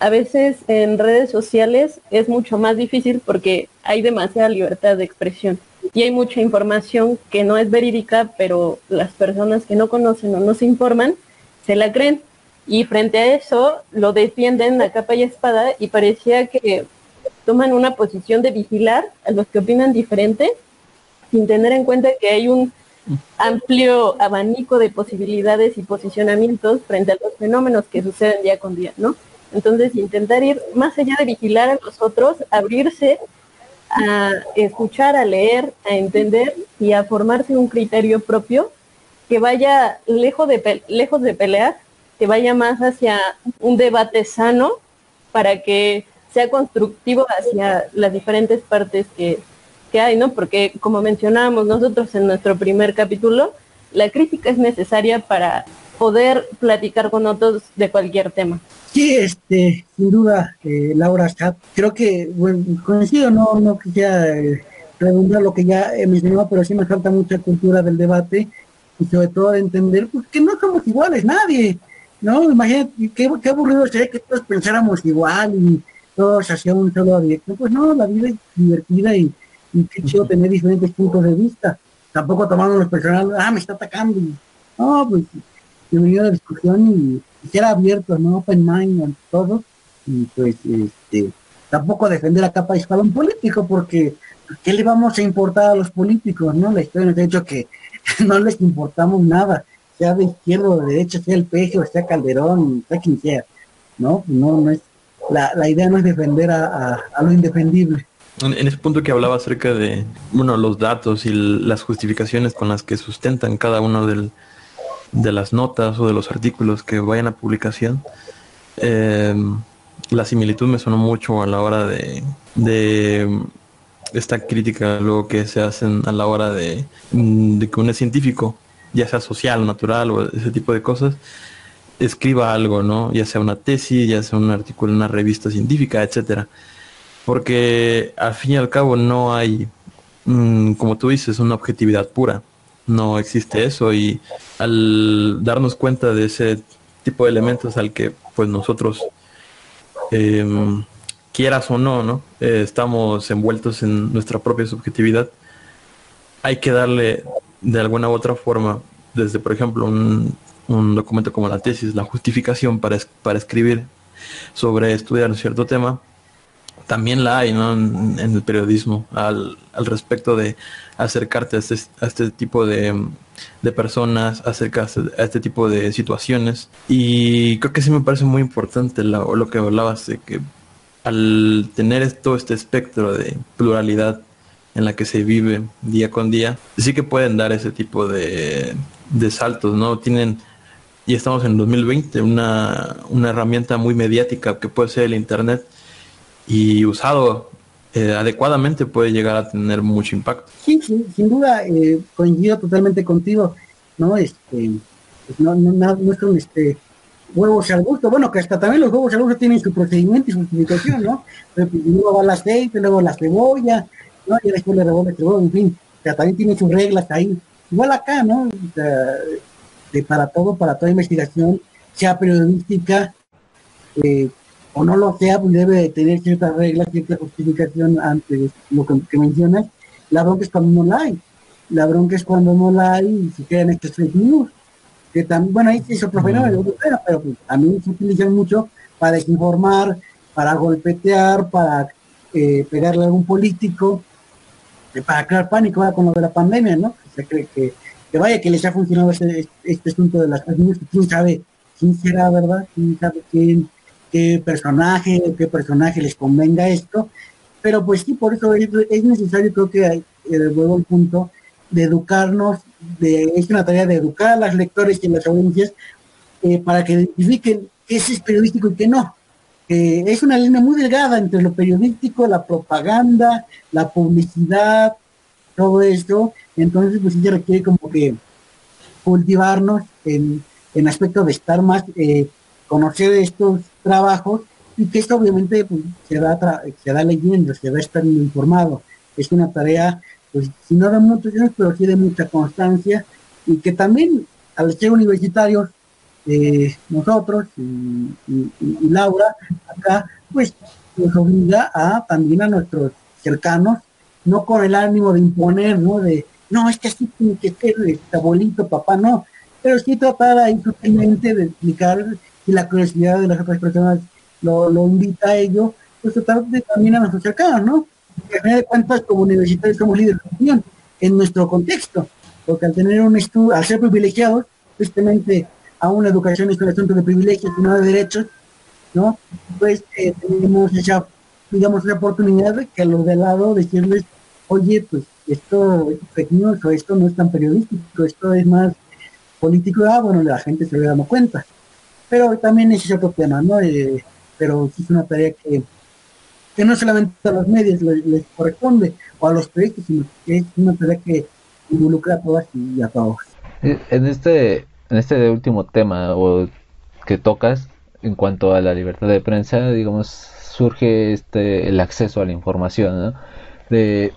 a veces en redes sociales es mucho más difícil porque hay demasiada libertad de expresión y hay mucha información que no es verídica, pero las personas que no conocen o no se informan se la creen y frente a eso lo defienden a capa y espada y parecía que toman una posición de vigilar a los que opinan diferente sin tener en cuenta que hay un amplio abanico de posibilidades y posicionamientos frente a los fenómenos que suceden día con día, ¿no? Entonces, intentar ir más allá de vigilar a los otros, abrirse a escuchar, a leer, a entender y a formarse un criterio propio que vaya lejos de, lejos de pelear que vaya más hacia un debate sano para que sea constructivo hacia las diferentes partes que, hay, ¿no? Porque como mencionábamos nosotros en nuestro primer capítulo, la crítica es necesaria para poder platicar con otros de cualquier tema. Sí, este, sin duda, eh, Laura creo que, bueno, coincido, no, no quisiera eh, redundar lo que ya he mencionado, pero sí me falta mucha cultura del debate y sobre todo de entender pues, que no somos iguales, nadie. No, imagínate, qué, qué aburrido sería que todos pensáramos igual y todos hacíamos un solo directo. Pues no, la vida es divertida y, qué chido tener diferentes puntos de vista. Tampoco tomando los personales, ah, me está atacando. no, pues bienvenido a la discusión y, ser abierto, ¿no? Open mind todo. Y pues, este, tampoco defender a capa de escalón político, porque ¿qué le vamos a importar a los políticos, no? La historia nos ha dicho que no les importamos nada sea de izquierda o de derecha, sea el peje o sea Calderón, sea quien sea, ¿no? No, no es, la, la idea no es defender a, a, lo indefendible. En, ese punto que hablaba acerca de, bueno, los datos y las justificaciones con las que sustentan cada uno del, de las notas o de los artículos que vayan a publicación, eh, la similitud me sonó mucho a la hora de, de esta crítica luego que se hacen a la hora de, de que un científico ya sea social, natural o ese tipo de cosas, escriba algo, ¿no? Ya sea una tesis, ya sea un artículo en una revista científica, etcétera. Porque al fin y al cabo no hay, mm, como tú dices, una objetividad pura. No existe eso y al darnos cuenta de ese tipo de elementos al que pues nosotros em, quieras o no, ¿no? Eh, estamos envueltos en nuestra propia subjetividad. Hay que darle de alguna u otra forma, desde por ejemplo un, un documento como la tesis, la justificación para, para escribir sobre estudiar un cierto tema, también la hay ¿no? en, el periodismo al, al, respecto de acercarte a este, a este tipo de, de, personas, acercarse a este tipo de situaciones. Y creo que sí me parece muy importante lo, lo que hablabas de que al tener todo este espectro de pluralidad en la que se vive día con día, sí que pueden dar ese tipo de, de saltos, ¿no? Tienen y estamos en 2020, una, una herramienta muy mediática que puede ser el Internet y usado eh, adecuadamente puede llegar a tener mucho impacto. Sí, sí sin duda eh, coincido totalmente contigo, ¿no? Este, pues no, no, no, son este, huevos al gusto, bueno, que hasta también los huevos al gusto tienen su procedimiento y su utilización, ¿no? Pero pues, luego va el aceite, luego la cebolla, ¿no? Y después le revuelve el cebolla, en fin, o sea, también tiene sus reglas ahí. Igual acá, ¿no? Sea, para todo, para toda investigación, sea periodística eh, o no lo sea, pues debe tener ciertas reglas, cierta justificación ante lo que, mencionas. La bronca es cuando no la hay. La bronca es cuando no la hay y se quedan estos fake news. Que también, bueno, ahí es otro fenómeno, pero pues, a mí se utilizan mucho para desinformar, para golpetear, para eh, pegarle a algún político, eh, para crear pánico con lo de la pandemia, ¿no? Se cree que que vaya que les ha funcionado este, este asunto de las canciones, quién sabe quién será, ¿verdad? Quién sabe quién, qué personaje, qué personaje les convenga esto, pero pues sí, por eso es, necesario, creo que eh, vuelvo al punto, de educarnos, es una tarea de educar a los lectores y a las audiencias eh, para que identifiquen qué es periodístico y qué no. es una línea muy delgada entre lo periodístico, la propaganda, la publicidad, todo esto, entonces, pues sí requiere como que cultivarnos en, en aspecto de estar más, eh, conocer estos trabajos y que esto obviamente pues, se, da se da leyendo, se va estar informado. Es una tarea, pues si no de muchos años, pero sí de mucha constancia y que también al ser universitarios, eh, nosotros y, Laura acá, pues nos obliga a también a nuestros cercanos, no con el ánimo de imponer, ¿no? De, no, es que así tiene que ser este abuelito, papá, no. Pero sí tratar ahí sutilmente de explicar y la curiosidad de las otras personas lo, invita a ello, pues tratar de también a cercanos, ¿no? Porque al final de cuentas, como universitarios somos líderes de opinión en nuestro contexto, porque al tener un estudio, al ser privilegiados, justamente a una educación es un asunto de privilegios y no de derechos, ¿no? Pues eh, tenemos esa, digamos, esa oportunidad de que a los de lado decirles, oye, pues esto es fake esto no es tan periodístico, esto es más político, ah, bueno, la gente se le dando cuenta. Pero también es otro tema, ¿no? Eh, pero es una tarea que, que no solamente a los medios les, corresponde, o a los proyectos, sino que es una tarea que involucra a todas y a todos. En este, en este último tema o que tocas, en cuanto a la libertad de prensa, digamos, surge este el acceso a la información, ¿no? De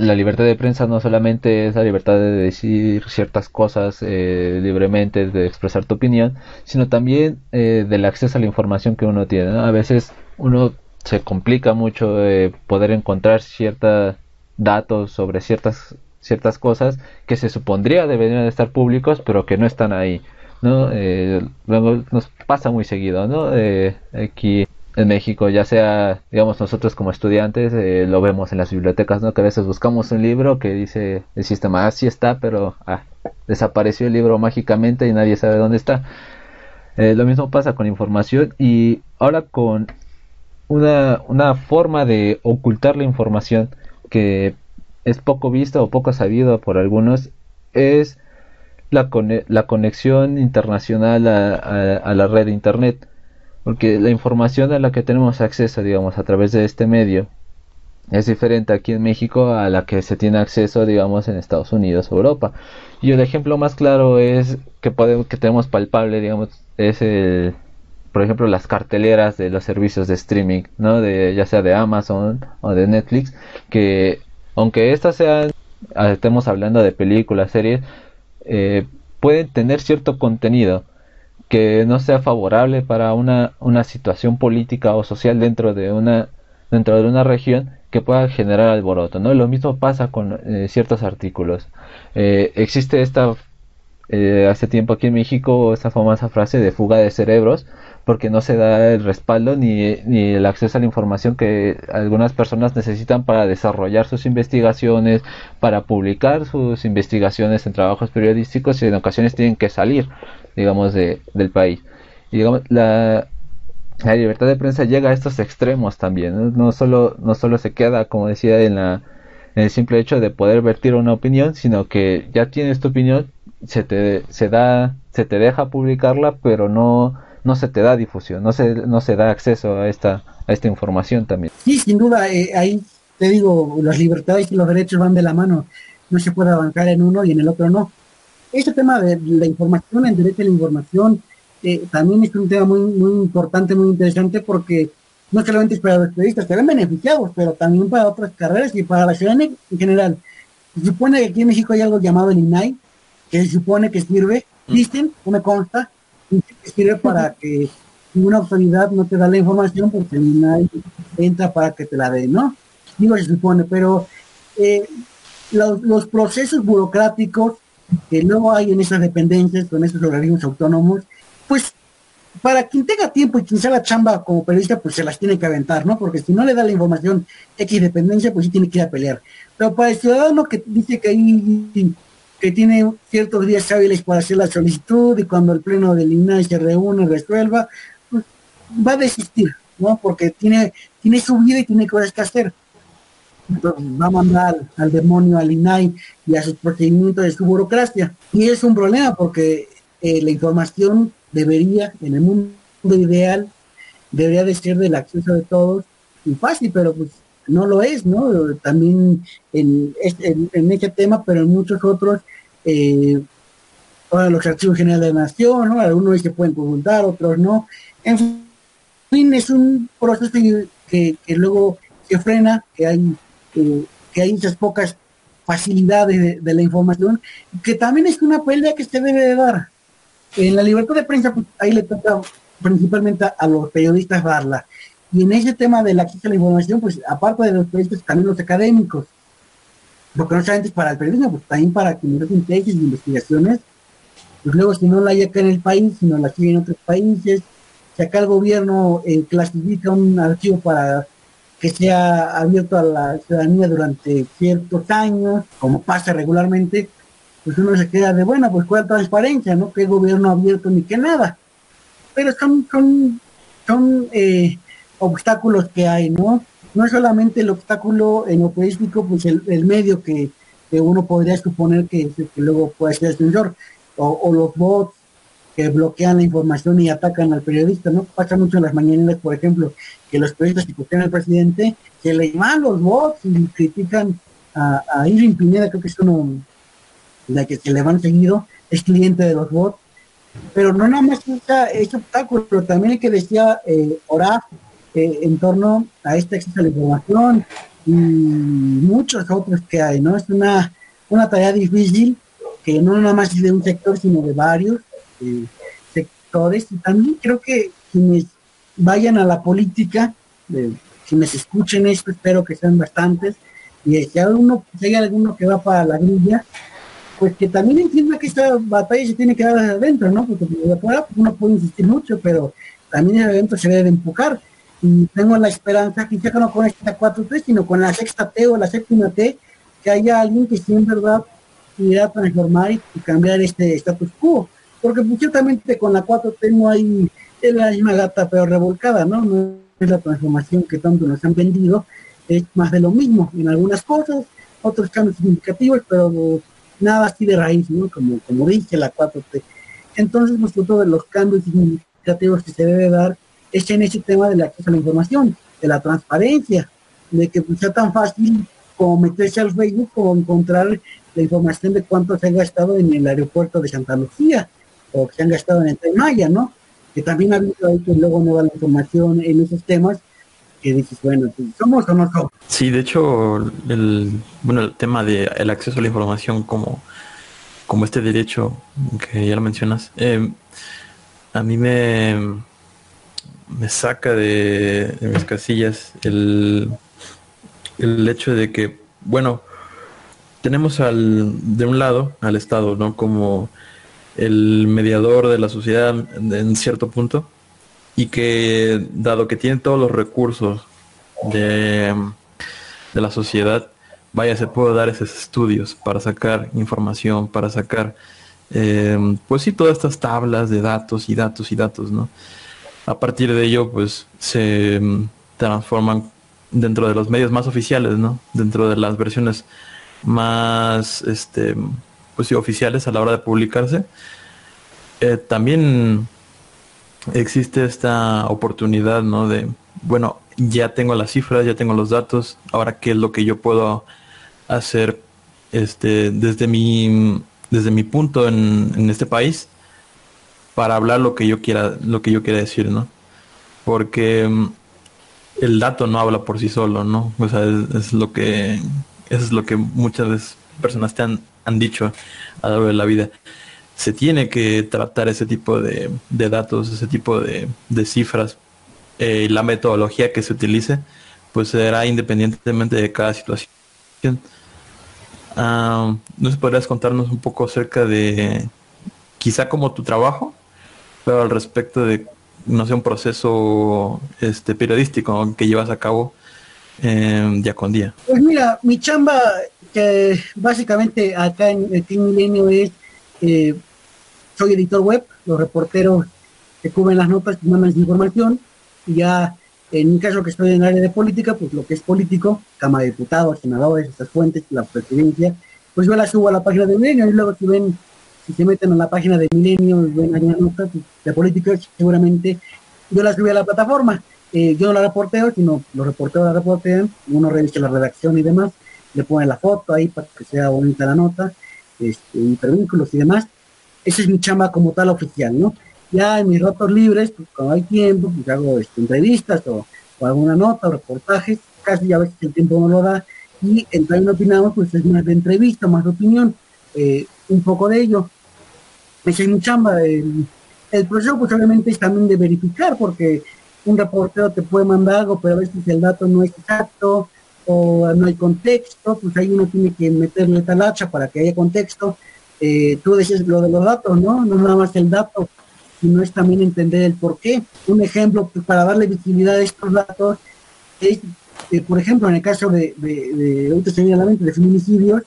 la libertad de prensa no solamente es la libertad de decir ciertas cosas eh, libremente, de expresar tu opinión, sino también eh, del acceso a la información que uno tiene. A veces uno se complica mucho eh, poder encontrar ciertos datos sobre ciertas ciertas cosas que se supondría deberían estar públicos, pero que no están ahí. ¿no? luego nos pasa muy seguido, ¿no? aquí en México, ya sea, digamos, nosotros como estudiantes, eh, lo vemos en las bibliotecas, ¿no? Que a veces buscamos un libro que dice el sistema, ah, sí está, pero ah, desapareció el libro mágicamente y nadie sabe dónde está. Eh, lo mismo pasa con información y ahora con una, una forma de ocultar la información que es poco vista o poco sabido por algunos es la, la conexión internacional a, a la red de internet porque la información a la que tenemos acceso, digamos, a través de este medio, es diferente aquí en México a la que se tiene acceso, digamos, en Estados Unidos o Europa. Y el ejemplo más claro es que podemos, que tenemos palpable, digamos, es el, por ejemplo, las carteleras de los servicios de streaming, ¿no? De, ya sea de Amazon o de Netflix, que aunque estas sean, ah, estemos hablando de películas, series, eh, pueden tener cierto contenido que no sea favorable para una, una situación política o social dentro de una dentro de una región que pueda generar alboroto, ¿no? Lo mismo pasa con eh, ciertos artículos. Eh, existe esta eh, hace tiempo aquí en México esta famosa frase de fuga de cerebros porque no se da el respaldo ni, ni, el acceso a la información que algunas personas necesitan para desarrollar sus investigaciones, para publicar sus investigaciones en trabajos periodísticos y en ocasiones tienen que salir, digamos, de, del país. Y digamos, la, la libertad de prensa llega a estos extremos también. No, solo, no solo se queda, como decía, en, la, en el simple hecho de poder vertir una opinión, sino que ya tienes tu opinión, se te, se da, se te deja publicarla, pero no, no se te da difusión, no se, no se da acceso a esta, a esta información también. Sí, sin duda, eh, ahí te digo, las libertades y los derechos van de la mano. No se puede avanzar en uno y en el otro no. Este tema de la información, el derecho a la información, eh, también es un tema muy, muy importante, muy interesante, porque no solamente es para los periodistas que ven beneficiados, pero también para otras carreras y para la ciudadanía en general. Se supone que aquí en México hay algo llamado el INAI, que se supone que sirve, dicen, no me consta, que sirve para que ninguna autoridad no te da la información porque el INAI entra para que te la dé, ¿no? Digo, se supone, pero eh, los, los, procesos burocráticos que luego hay en esas dependencias, con esos organismos autónomos, pues para quien tenga tiempo y quien sea la chamba como periodista, pues se las tiene que aventar, ¿no? Porque si no le da la información X dependencia, pues sí tiene que ir a pelear. Pero para el ciudadano que dice que ahí que tiene ciertos días hábiles para hacer la solicitud y cuando el pleno del INAI se reúne, resuelva, pues va a desistir, ¿no? Porque tiene, tiene su vida y tiene cosas que hacer. Va a mandar al demonio al INAI y a sus procedimientos de su burocracia. Y es un problema porque eh, la información debería, en el mundo ideal, debería de ser del acceso de todos y fácil, pero pues no lo es, ¿no? También en, en, este tema, pero en muchos otros, eh, los archivos generales de la nación, ¿no? Algunos se pueden consultar, otros no. En fin, es un proceso que, que luego se frena, que hay, que, hay muchas pocas facilidades de, de, la información, que también es una pelea que se debe de dar. En la libertad de prensa, pues, ahí le toca principalmente a los periodistas darla. Y en ese tema de la acceso a la información, pues aparte de los periodistas, también los académicos. Porque no solamente es para el periodismo, pues también para quienes hacen tesis y investigaciones. Pues luego, si no la hay acá en el país, sino la sigue otros países, si acá el gobierno eh, clasifica un archivo para que sea abierto a la ciudadanía durante ciertos años, como pasa regularmente, pues uno se queda de, bueno, pues cuál transparencia, ¿no? Que gobierno abierto ni que nada. Pero son, son, son eh, obstáculos que hay, ¿no? No es solamente el obstáculo en lo periodístico, pues el, medio que, uno podría suponer que, luego puede ser el sensor, o, los bots que bloquean la información y atacan al periodista, ¿no? Pasa mucho en las mañaneras, por ejemplo, que los periodistas que cuestionan al presidente, que le llaman los bots y critican a, a Irving Pineda, creo que es uno la que se le van seguido, es cliente de los bots, pero no nada más ese obstáculo, también el que decía eh, eh, en torno a este acceso a la información y muchos otros que hay, ¿no? Es una, una tarea difícil que no nada más es de un sector, sino de varios eh, sectores. Y también creo que quienes vayan a la política, eh, quienes escuchen esto, espero que sean bastantes, y si, alguno, si hay alguno que va para la grilla, pues que también entienda que esta batalla se tiene que dar adentro, ¿no? Porque de afuera uno puede insistir mucho, pero también evento se debe empujar y tengo la esperanza, que ya no con esta 4T, sino con la sexta T o la séptima T, que haya alguien que sí en verdad pudiera transformar y, cambiar este status quo. Porque pues, ciertamente con la 4T no hay, la misma gata pero revolcada, ¿no? No es la transformación que tanto nos han vendido, es más de lo mismo en algunas cosas, otros cambios significativos, pero nada así de raíz, ¿no? Como, como dice la 4T. Entonces, nosotros pues, de los cambios significativos que se debe dar es en ese tema del acceso a la información, de la transparencia, de que pues, sea tan fácil como meterse al Facebook o encontrar la información de cuánto se han gastado en el aeropuerto de Santa Lucía o que se han gastado en el Maya, ¿no? Que también ha habido luego no da la información en esos temas que dices, bueno, pues, ¿somos o no somos? Sí, de hecho, el, bueno, el tema de el acceso a la información como, como este derecho que ya lo mencionas, eh, a mí me, me saca de, mis casillas el, el hecho de que, bueno, tenemos al, de un lado al Estado, ¿no? Como el mediador de la sociedad en cierto punto y que dado que tiene todos los recursos de, de la sociedad, vaya, se puede dar esos estudios para sacar información, para sacar, eh, pues sí, todas estas tablas de datos y datos y datos, ¿no? A partir de ello, pues se mm, transforman dentro de los medios más oficiales, ¿no? Dentro de las versiones más, este, pues sí, oficiales a la hora de publicarse. Eh, también existe esta oportunidad, ¿no? De, bueno, ya tengo las cifras, ya tengo los datos, ahora qué es lo que yo puedo hacer, este, desde mi, desde mi punto en, en este país para hablar lo que yo quiera, lo que yo quiera decir, ¿no? Porque mm, el dato no habla por sí solo, ¿no? O sea, es, lo que es lo que muchas personas te han, han dicho a lo largo de la vida. Se tiene que tratar ese tipo de, datos, ese tipo de, cifras. Eh, la metodología que se utilice, pues será independientemente de cada situación. Ah, ¿No se podrías contarnos un poco acerca de quizá como tu trabajo pero al respecto de, no sé, un proceso este, periodístico que llevas a cabo eh, día con día? Pues mira, mi chamba, básicamente acá en el Team Milenio es, eh, soy editor web, los reporteros que cubren las notas, que mandan información, y ya en mi caso que estoy en el área de política, pues lo que es político, Cámara de Diputados, senadores, estas fuentes, la presidencia, pues yo la subo a la página de Milenio y luego si ven si se meten a la página de Milenio y ven alguna nota de política, seguramente yo la subí a la plataforma. Eh, yo no la reporteo, sino los reporteros la reportean, uno revisa la redacción y demás, le ponen la foto ahí para que sea bonita la nota, este, y demás. Esa es mi chamba como tal oficial, ¿no? Ya en mis ratos libres, pues cuando hay tiempo, pues hago este, entrevistas o, alguna nota o reportajes, casi a veces el tiempo no lo da, y entre no opinamos, pues es más de entrevista, más de opinión. Eh, un poco de ello. Esa es mi chamba. El, el proceso pues obviamente es también de verificar porque un reportero te puede mandar algo, pero a veces el dato no es exacto o no hay contexto, pues ahí uno tiene que meterle tal hacha para que haya contexto. Eh, tú dices lo de los datos, ¿no? No nada más el dato, sino es también entender el por qué. Un ejemplo pues, para darle visibilidad a estos datos es, eh, por ejemplo, en el caso de, de, de, de feminicidios,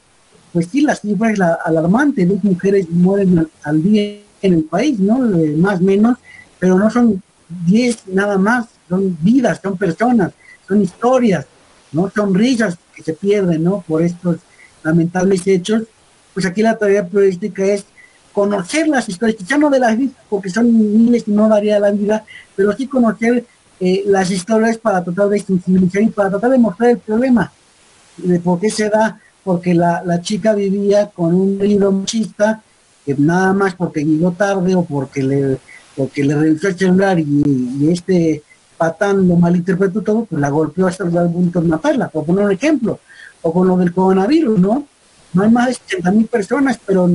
pues sí, la cifra es la alarmante, dos mujeres mueren al, día en el país, ¿no? más o menos, pero no son 10 nada más, son vidas, son personas, son historias, ¿no? Son risas que se pierden, ¿no? Por estos lamentables hechos. Pues aquí la tarea periodística es conocer las historias, quizá no de las vidas, porque son miles y no daría la vida, pero sí conocer eh, las historias para tratar de sensibilizar y para tratar de mostrar el problema, de por qué se da porque la, chica vivía con un libro machista nada más porque llegó tarde o porque le porque le el celular y, este patán lo malinterpretó todo, pues la golpeó hasta el punto de matarla, por poner un ejemplo, o con lo del coronavirus, ¿no? No hay más de 60 mil personas, pero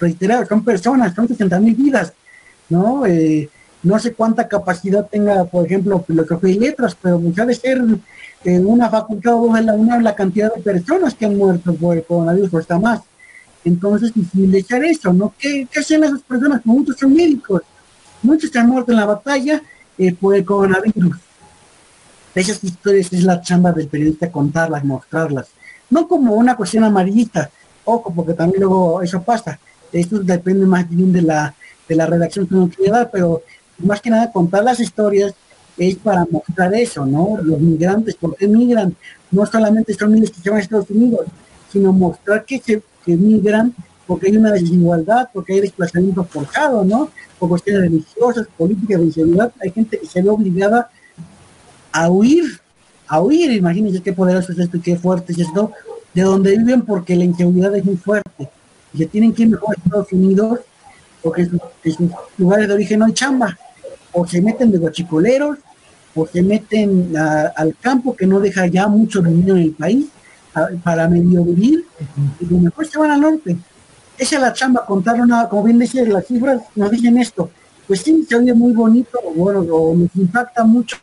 reiterado, son personas, son 60 mil vidas, ¿no? Eh, no sé cuánta capacidad tenga, por ejemplo, filosofía y letras, pero pues de ser en una facultad o dos en la UNAM la cantidad de personas que han muerto por el coronavirus o está más. Entonces, echar eso, ¿no? ¿Qué, ¿Qué, hacen esas personas? Muchos son médicos, muchos se han muerto en la batalla eh, por el coronavirus. Esas historias es la chamba del periodista contarlas, mostrarlas. No como una cuestión amarillita, ojo, porque también luego eso pasa. Esto depende más bien de la, de la redacción que uno quiere dar, pero más que nada contar las historias es para mostrar eso, ¿no? Los migrantes, ¿por qué migran? No solamente son miles que se van a Estados Unidos, sino mostrar que, se, que migran porque hay una desigualdad, porque hay desplazamiento forzado, ¿no? Por cuestiones religiosas, políticas, de inseguridad, hay gente que se ve obligada a huir a huir, imagínense qué poderoso es esto y qué fuerte es esto, de donde viven porque la inseguridad es muy fuerte. Y se tienen que ir mejor a Estados Unidos porque en sus, lugares de origen no hay chamba. O se meten de guachicoleros, o se meten al campo que no deja ya mucho dinero en el país para medio vivir, y lo mejor se van al norte. Esa es la chamba, contar una, como bien decía, las cifras nos dicen esto. Pues sí, se oye muy bonito, bueno, nos impacta mucho,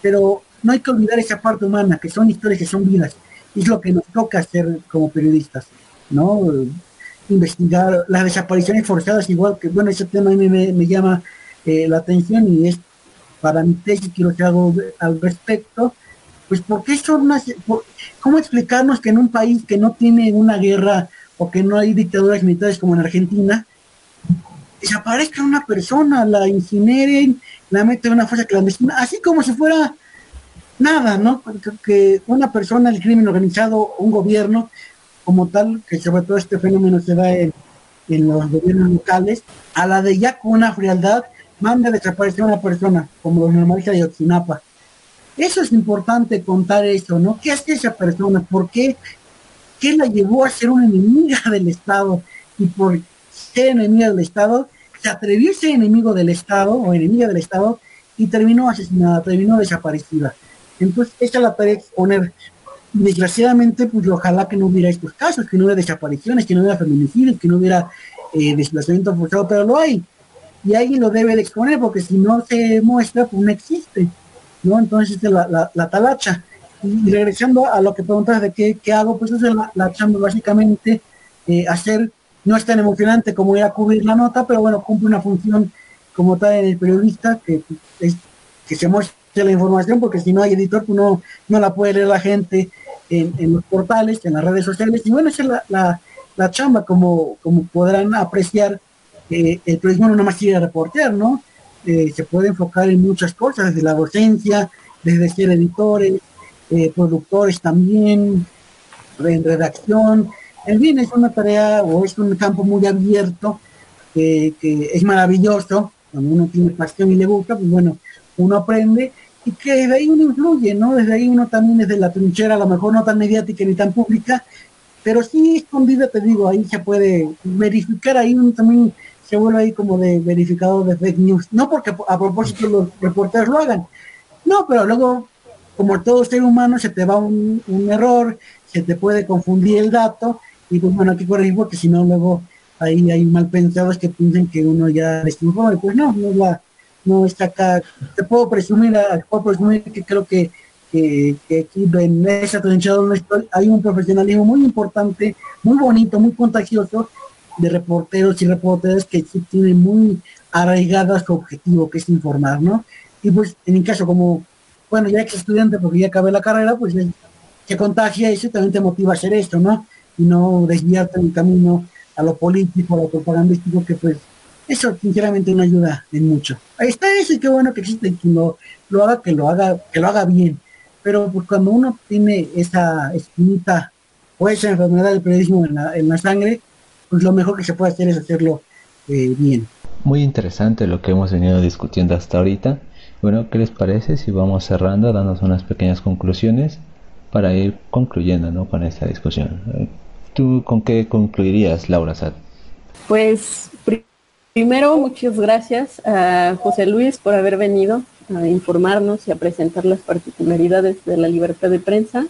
pero no hay que olvidar esa parte humana, que son historias, que son vidas es lo que nos toca hacer como periodistas, ¿no? Investigar las desapariciones forzadas, igual que, bueno, ese tema a mí me, llama eh, la atención y es para mi tesis, que algo al respecto, pues porque son más, ¿cómo explicarnos que en un país que no tiene una guerra o que no hay dictaduras militares como en Argentina, desaparezca una persona, la incineren, la meten en una fuerza clandestina, así como si fuera nada, ¿no? Que una persona, el crimen organizado, un gobierno como tal, que sobre todo este fenómeno se da en, los gobiernos locales, a la de ya con una frialdad, manda a desaparecer a una persona, como los normalistas de Otzinapa. Eso es importante contar eso, ¿no? ¿Qué hace esa persona? ¿Por qué? ¿Qué la llevó a ser una enemiga del Estado? Y por ser enemiga del Estado, se atrevió a ser enemigo del Estado o enemiga del Estado y terminó asesinada, terminó desaparecida. Entonces, esta es la tarea de exponer. Desgraciadamente, pues ojalá que no hubiera estos casos, que no hubiera desapariciones, que no hubiera feminicidios, que no hubiera eh, desplazamiento forzado, pero lo hay. Y alguien lo debe de exponer, porque si no se muestra, pues no existe. ¿no? Entonces, es la, la, talacha. Y, regresando a lo que preguntas de qué, qué hago, pues eso es la, chamba, básicamente, eh, hacer, no es tan emocionante como ir a cubrir la nota, pero bueno, cumple una función como tal en el periodista, que, que se muestra de la información, porque si no hay editor, pues no, no la puede leer la gente en, los portales, en las redes sociales. Y bueno, esa es la, la, chamba, como, como podrán apreciar, eh, el periodismo no nomás quiere reportear, ¿no? Eh, se puede enfocar en muchas cosas, desde la docencia, desde ser editores, eh, productores también, en redacción, en fin, es una tarea o es un campo muy abierto que es maravilloso, cuando uno tiene pasión y le gusta, pues bueno, uno aprende y que desde ahí uno influye, ¿no? Desde ahí uno también desde la trinchera, a lo mejor no tan mediática ni tan pública, pero sí escondida, te digo, ahí se puede verificar, ahí uno también se vuelve ahí como de verificador de fake news, no porque a propósito los reporteros lo hagan, no, pero luego, como todo ser humano, se te va un, error, se te puede confundir el dato, y pues bueno, hay que corregir porque si no luego ahí hay mal pensados que piensan que uno ya les informa, pues no, no la no está acá. Te puedo presumir, puedo presumir que creo que, que, aquí en esa trinchera hay un profesionalismo muy importante, muy bonito, muy contagioso de reporteros y reporteras que sí tienen muy arraigada su objetivo, que es informar, ¿no? Y pues en mi caso, como, bueno, ya ex estudiante, porque ya acabé la carrera, pues que contagia eso y también te motiva a hacer esto, ¿no? Y no desviarte en el camino a lo político, a lo propagandístico, que pues eso sinceramente no ayuda en mucho. Ahí está eso y qué bueno que existe quien lo, haga, que lo haga, que lo haga bien. Pero pues, cuando uno tiene esa espinita o esa enfermedad del periodismo en la, en la sangre, pues lo mejor que se puede hacer es hacerlo eh, bien. Muy interesante lo que hemos venido discutiendo hasta ahorita. Bueno, ¿qué les parece si vamos cerrando, dándonos unas pequeñas conclusiones para ir concluyendo ¿no? con esta discusión? ¿Tú con qué concluirías, Laura Sad? Pues Primero, muchas gracias a José Luis por haber venido a informarnos y a presentar las particularidades de la libertad de prensa.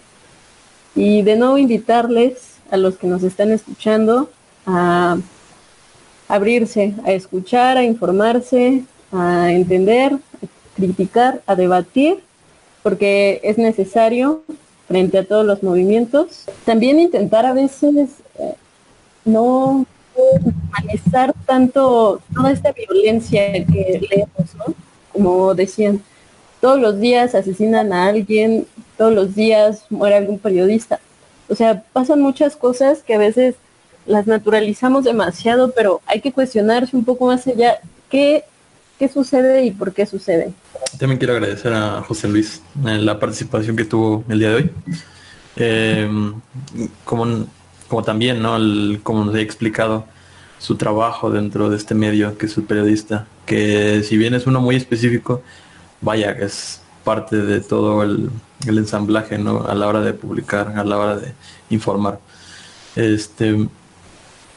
Y de nuevo invitarles a los que nos están escuchando a abrirse, a escuchar, a informarse, a entender, criticar, a debatir, porque es necesario frente a todos los movimientos. También intentar a veces eh, no normalizar tanto toda esta violencia que leemos, ¿no? Como decían, todos los días asesinan a alguien, todos los días muere algún periodista. O sea, pasan muchas cosas que a veces las naturalizamos demasiado, pero hay que cuestionarse un poco más allá qué, qué sucede y por qué sucede. También quiero agradecer a José Luis en la participación que tuvo el día de hoy. Eh, como como también, ¿no? como nos he explicado, su trabajo dentro de este medio, que es el periodista, que si bien es uno muy específico, vaya, que es parte de todo el ensamblaje, ¿no? A la hora de publicar, a la hora de informar. Este,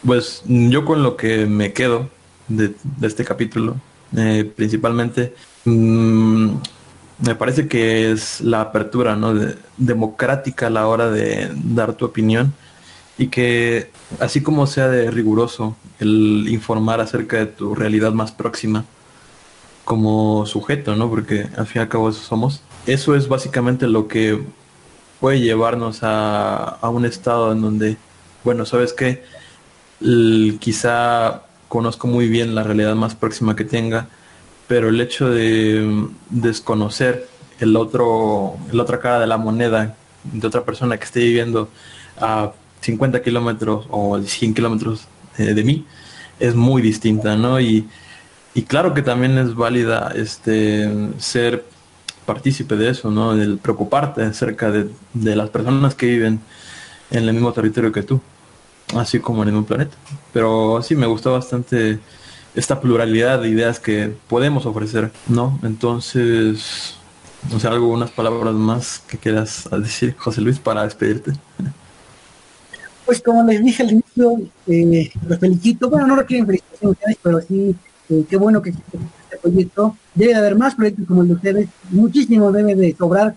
pues yo con lo que me quedo de, este capítulo, eh, principalmente, mm, me parece que es la apertura, ¿no? democrática a la hora de dar tu opinión y que así como sea de riguroso el informar acerca de tu realidad más próxima como sujeto, ¿no? Porque al fin y al cabo eso somos. Eso es básicamente lo que puede llevarnos a, un estado en donde, bueno, ¿sabes qué? quizá conozco muy bien la realidad más próxima que tenga, pero el hecho de desconocer el otro, la otra cara de la moneda de otra persona que esté viviendo a 50 kilómetros o 100 kilómetros eh, de mí es muy distinta, ¿no? Y, y claro que también es válida este ser partícipe de eso, ¿no? El preocuparte acerca de, de las personas que viven en el mismo territorio que tú, así como en un planeta. Pero sí, me gustó bastante esta pluralidad de ideas que podemos ofrecer, ¿no? Entonces, no sé, algo, unas palabras más que quieras decir, José Luis, para despedirte. Pues como les dije al inicio, eh, los felicito. Bueno, no requieren felicitaciones, pero sí, eh, qué bueno que existe este proyecto. Debe de haber más proyectos como el de ustedes. Muchísimo debe de sobrar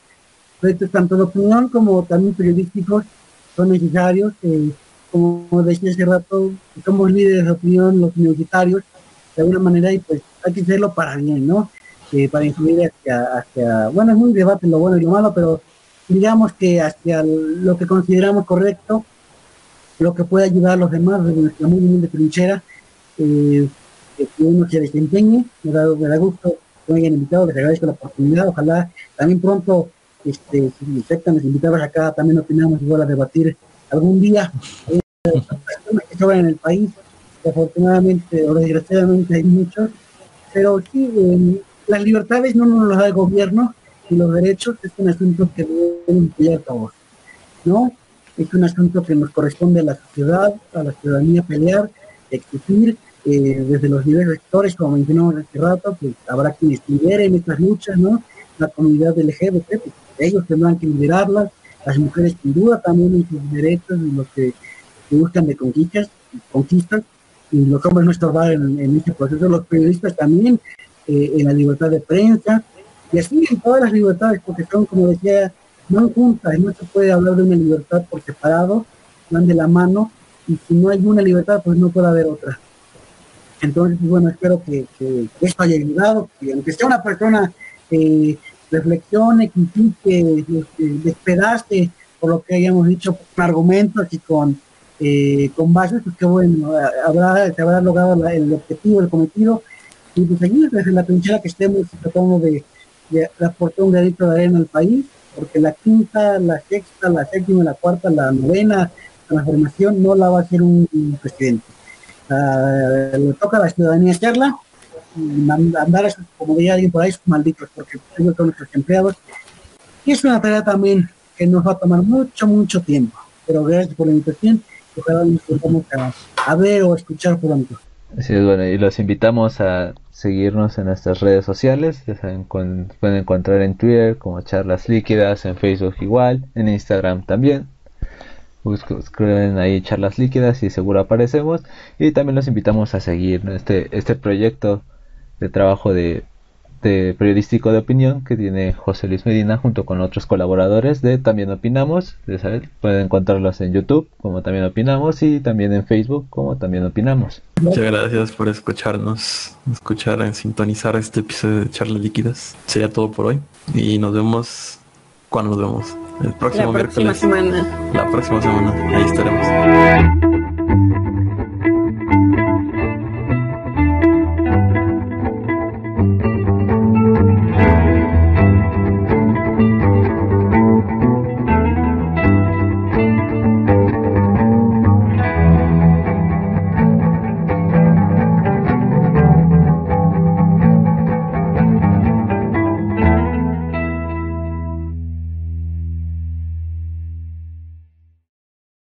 proyectos tanto de opinión como también periodísticos. Son necesarios. Eh, como decía hace rato, somos líderes de opinión, los universitarios, de alguna manera, y pues hay que hacerlo para bien, ¿no? para influir hacia, bueno, es muy debate lo bueno y lo malo, pero digamos que hacia lo que consideramos correcto lo que puede ayudar a los demás desde nuestra muy humilde trinchera, eh, que uno se desempeñe, me da, me da gusto que me hayan invitado, les agradezco la oportunidad, ojalá también pronto, este, si aceptan, les acá, también opinamos igual a debatir algún día eh, que sobran en el país, afortunadamente o desgraciadamente hay muchos, pero sí, eh, las libertades no nos las da el gobierno y los derechos es un asunto que deben a todos, ¿no? es un asunto que nos corresponde a la sociedad, a la ciudadanía pelear, exigir eh, desde los niveles rectores, como mencionamos hace rato, pues habrá quienes lideren estas luchas, ¿no? La comunidad LGBT, pues ellos tendrán que liderarlas, las mujeres sin duda también en sus derechos, y los que, buscan de conquistas, conquistas, y los hombres no estorbar en, en este proceso, los periodistas también, eh, en la libertad de prensa, y así en todas las libertades, porque son, como decía van juntas, no se puede hablar de una libertad por separado, van de la mano, y si no hay una libertad, pues no puede haber otra. Entonces, pues, bueno, espero que, esto haya ayudado, que aunque sea una persona que reflexione, critique, este, despedaste por lo que hayamos dicho con argumentos y con, eh, con bases, pues que bueno, habrá, se habrá logrado el objetivo, el cometido, y pues seguir desde la trinchera que estemos tratando de, de un granito de arena al país porque la quinta, la sexta, la séptima, la cuarta, la novena transformación no la va a hacer un, presidente. Uh, le toca a la ciudadanía hacerla y andar, como diría alguien por ahí, malditos, porque ellos son nuestros empleados. Y es una tarea también que nos va a tomar mucho, mucho tiempo. Pero gracias por la invitación a, a ver o escuchar pronto. Así es, bueno, y los invitamos a seguirnos en nuestras redes sociales. Pueden encontrar en Twitter como Charlas Líquidas, en Facebook igual, en Instagram también. Busquen ahí Charlas Líquidas y seguro aparecemos. Y también los invitamos a seguir este, este proyecto de trabajo de periodístico de opinión que tiene José Luis Medina junto con otros colaboradores de También Opinamos. pueden encontrarlos en YouTube como También Opinamos y también en Facebook como También Opinamos. Muchas gracias por escucharnos, escuchar, en sintonizar este episodio de Charlas Líquidas. Sería todo por hoy y nos vemos cuando nos vemos. El próximo la miércoles. Semana. La próxima semana. Ahí estaremos.